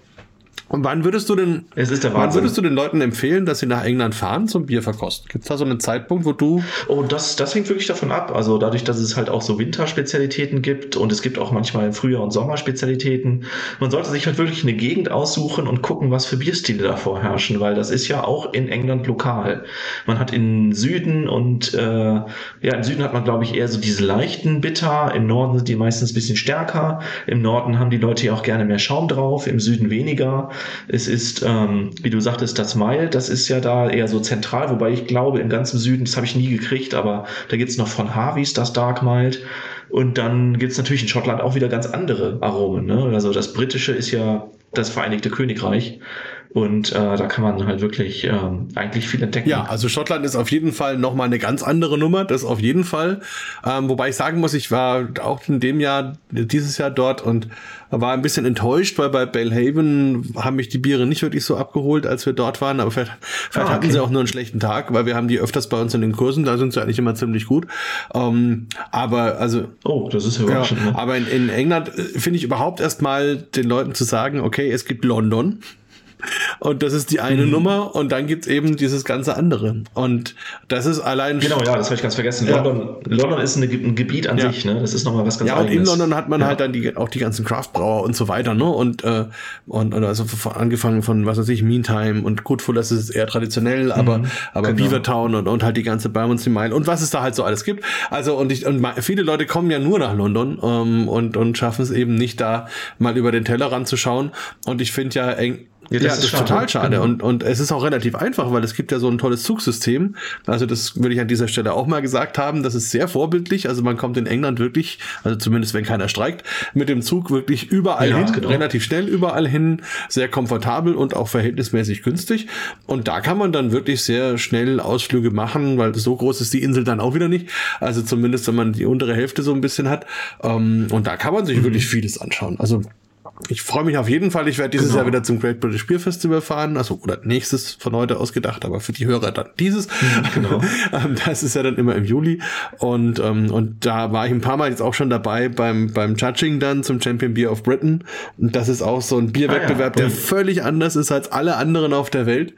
Speaker 1: Und wann würdest du denn,
Speaker 2: es ist der
Speaker 1: wann würdest du den Leuten empfehlen, dass sie nach England fahren zum Bier verkosten? Gibt es da so einen Zeitpunkt, wo du.
Speaker 2: Oh, das, das hängt wirklich davon ab. Also dadurch, dass es halt auch so Winterspezialitäten gibt und es gibt auch manchmal Frühjahr- und Sommerspezialitäten. Man sollte sich halt wirklich eine Gegend aussuchen und gucken, was für Bierstile da vorherrschen, weil das ist ja auch in England lokal. Man hat in Süden und äh, ja, im Süden hat man, glaube ich, eher so diese leichten Bitter. Im Norden sind die meistens ein bisschen stärker. Im Norden haben die Leute ja auch gerne mehr Schaum drauf, im Süden weniger. Es ist, ähm, wie du sagtest, das Mild, das ist ja da eher so zentral, wobei ich glaube, im ganzen Süden, das habe ich nie gekriegt, aber da gibt es noch von Harveys das Dark Mild. Und dann gibt es natürlich in Schottland auch wieder ganz andere Aromen. Ne? Also das britische ist ja das Vereinigte Königreich. Und äh, da kann man halt wirklich ähm, eigentlich viel entdecken.
Speaker 1: Ja, also Schottland ist auf jeden Fall nochmal eine ganz andere Nummer, das auf jeden Fall. Ähm, wobei ich sagen muss, ich war auch in dem Jahr, dieses Jahr dort und war ein bisschen enttäuscht, weil bei Belhaven haben mich die Biere nicht wirklich so abgeholt, als wir dort waren. Aber vielleicht, vielleicht ah, okay. hatten sie auch nur einen schlechten Tag, weil wir haben die öfters bei uns in den Kursen, da sind sie eigentlich immer ziemlich gut. Ähm, aber also.
Speaker 2: Oh, das ist.
Speaker 1: Ja, ne? Aber in, in England äh, finde ich überhaupt erstmal den Leuten zu sagen, okay, es gibt London. Und das ist die eine mhm. Nummer und dann gibt's eben dieses ganze andere. Und das ist allein.
Speaker 2: Genau, ja, das habe ich ganz vergessen. Ja. London, London ist eine, ein Gebiet an ja. sich, ne? Das ist nochmal was ganz
Speaker 1: Ja, und in London hat man ja. halt dann die, auch die ganzen Craftbrauer und so weiter, ne? Und, äh, und, und also von, angefangen von, was weiß ich, Meantime und Goodful, das ist eher traditionell, aber, mhm. aber genau. Beavertown und, und halt die ganze Bermondsey Mile und was es da halt so alles gibt. Also, und ich, und viele Leute kommen ja nur nach London ähm, und, und schaffen es eben nicht da mal über den Teller ranzuschauen. Und ich finde ja, eng, ja, das, ja, das ist, schade. total schade. Genau. Und, und es ist auch relativ einfach, weil es gibt ja so ein tolles Zugsystem. Also das würde ich an dieser Stelle auch mal gesagt haben. Das ist sehr vorbildlich. Also man kommt in England wirklich, also zumindest wenn keiner streikt, mit dem Zug wirklich überall ja, hin, genau. relativ schnell überall hin, sehr komfortabel und auch verhältnismäßig günstig. Und da kann man dann wirklich sehr schnell Ausflüge machen, weil so groß ist die Insel dann auch wieder nicht. Also zumindest, wenn man die untere Hälfte so ein bisschen hat. Ähm, und da kann man sich mhm. wirklich vieles anschauen. Also ich freue mich auf jeden Fall. Ich werde dieses
Speaker 2: Genau.
Speaker 1: Jahr wieder zum Great British Beer Festival fahren. Also, oder nächstes von heute aus gedacht, aber für die Hörer dann dieses.
Speaker 2: genau. [laughs]
Speaker 1: Ähm, das ist ja dann immer im Juli. Und, ähm, und da war ich ein paar Mal jetzt auch schon dabei beim, beim Judging dann zum Champion Beer of Britain. Und das ist auch so ein Bierwettbewerb,
Speaker 2: Ah, ja.
Speaker 1: der völlig anders ist als alle anderen auf der Welt.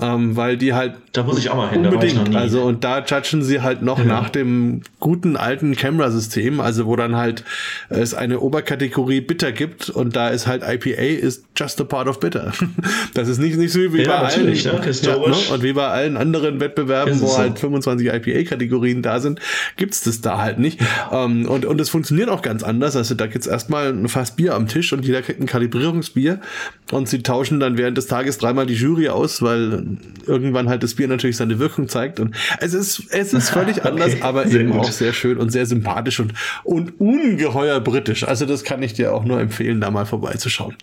Speaker 1: Ähm, weil die halt
Speaker 2: Da muss ich auch mal hin,
Speaker 1: Unbedingt. Also und da judgen sie halt noch
Speaker 2: Ja.
Speaker 1: nach dem guten alten Camera-System, also wo dann halt es eine Oberkategorie Bitter gibt und da ist halt IPA ist just a part of Bitter. [laughs] Das ist nicht, nicht so wie
Speaker 2: Ja,
Speaker 1: bei allen
Speaker 2: natürlich, ne? Historisch.
Speaker 1: und wie bei allen anderen Wettbewerben, wo
Speaker 2: es so.
Speaker 1: halt 25 IPA-Kategorien da sind, gibt's das da halt nicht. Ähm, und, und es funktioniert auch ganz anders. Also da gibt's erstmal ein Fass Bier am Tisch und jeder kriegt ein Kalibrierungsbier und sie tauschen dann während des Tages dreimal die Jury aus, weil irgendwann halt das Bier natürlich seine Wirkung zeigt. Und es ist, es ist völlig [laughs]
Speaker 2: Okay,
Speaker 1: anders, aber
Speaker 2: sehr
Speaker 1: eben
Speaker 2: gut.
Speaker 1: auch sehr schön und sehr sympathisch und, und ungeheuer britisch. Also das kann ich dir auch nur empfehlen, da mal vorbeizuschauen.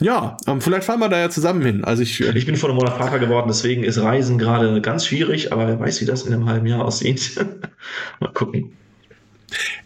Speaker 1: Ja, ähm, vielleicht fahren wir da ja zusammen hin. Also ich,
Speaker 2: Ich bin vor einem Monat Vater geworden, deswegen ist Reisen gerade ganz schwierig, aber wer weiß, wie das in einem halben Jahr aussieht. [laughs] mal gucken.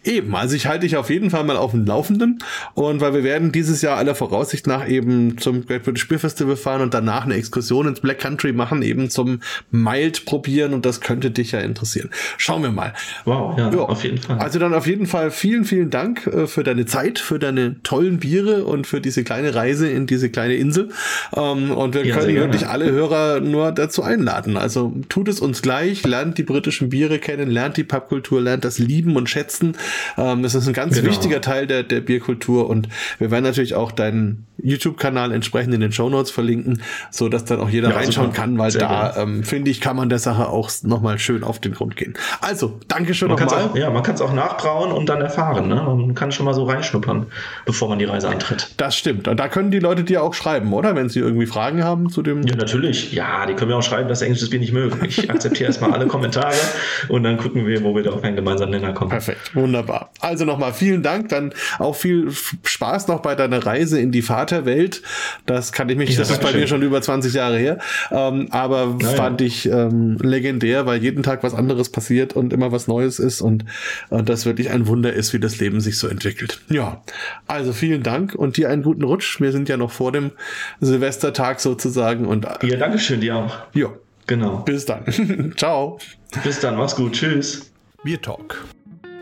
Speaker 1: Eben, also ich halte dich auf jeden Fall mal auf dem Laufenden und weil wir werden dieses Jahr aller Voraussicht nach eben zum Great British Beer Festival fahren und danach eine Exkursion ins Black Country machen, eben zum Mild probieren und das könnte dich ja interessieren. Schauen wir mal.
Speaker 2: Wow, ja,
Speaker 1: Ja.
Speaker 2: auf jeden Fall.
Speaker 1: Also dann auf jeden Fall vielen, vielen Dank äh, für deine Zeit, für deine tollen Biere und für diese kleine Reise in diese kleine Insel. Ähm, und wir
Speaker 2: Ja,
Speaker 1: können wirklich alle Hörer nur dazu einladen. Also tut es uns gleich, lernt die britischen Biere kennen, lernt die Pubkultur, lernt das Lieben und Schätzen. Ähm, das ist ein ganz
Speaker 2: Genau.
Speaker 1: wichtiger Teil der, der Bierkultur und wir werden natürlich auch deinen YouTube-Kanal entsprechend in den Shownotes verlinken, so dass dann auch jeder
Speaker 2: Ja,
Speaker 1: reinschauen
Speaker 2: super.
Speaker 1: kann, weil
Speaker 2: Sehr
Speaker 1: da, ähm, finde ich, kann man der Sache auch nochmal schön auf den Grund gehen. Also, Dankeschön
Speaker 2: kann es
Speaker 1: nochmal.
Speaker 2: auch, ja, man kann's auch nachbrauen und dann erfahren. Ne? Man kann schon mal so reinschnuppern, bevor man die Reise antritt.
Speaker 1: Das stimmt. Und da können die Leute dir auch schreiben, oder? Wenn sie irgendwie Fragen haben zu dem.
Speaker 2: Ja, natürlich. Ja, die können mir auch schreiben, dass englisches Bier nicht mögen. Ich akzeptiere erstmal alle Kommentare und dann gucken wir, wo wir da auf einen gemeinsamen Nenner kommen.
Speaker 1: Perfekt, wunderbar. Also nochmal vielen Dank, dann auch viel Spaß noch bei deiner Reise in die Vaterwelt. Das kann ich mich,
Speaker 2: Ja,
Speaker 1: das ist bei
Speaker 2: Dankeschön.
Speaker 1: mir schon über 20 Jahre her, ähm, aber
Speaker 2: Ja, ja.
Speaker 1: fand ich ähm, legendär, weil jeden Tag was anderes passiert und immer was Neues ist und, und das wirklich ein Wunder ist, wie das Leben sich so entwickelt. Ja, also vielen Dank und dir einen guten Rutsch. Wir sind ja noch vor dem Silvestertag sozusagen und äh,
Speaker 2: Ja, danke schön, dir auch.
Speaker 1: ja,
Speaker 2: Genau.
Speaker 1: bis dann. [laughs] Ciao.
Speaker 2: Bis dann, mach's gut. Tschüss.
Speaker 1: Bier Talk,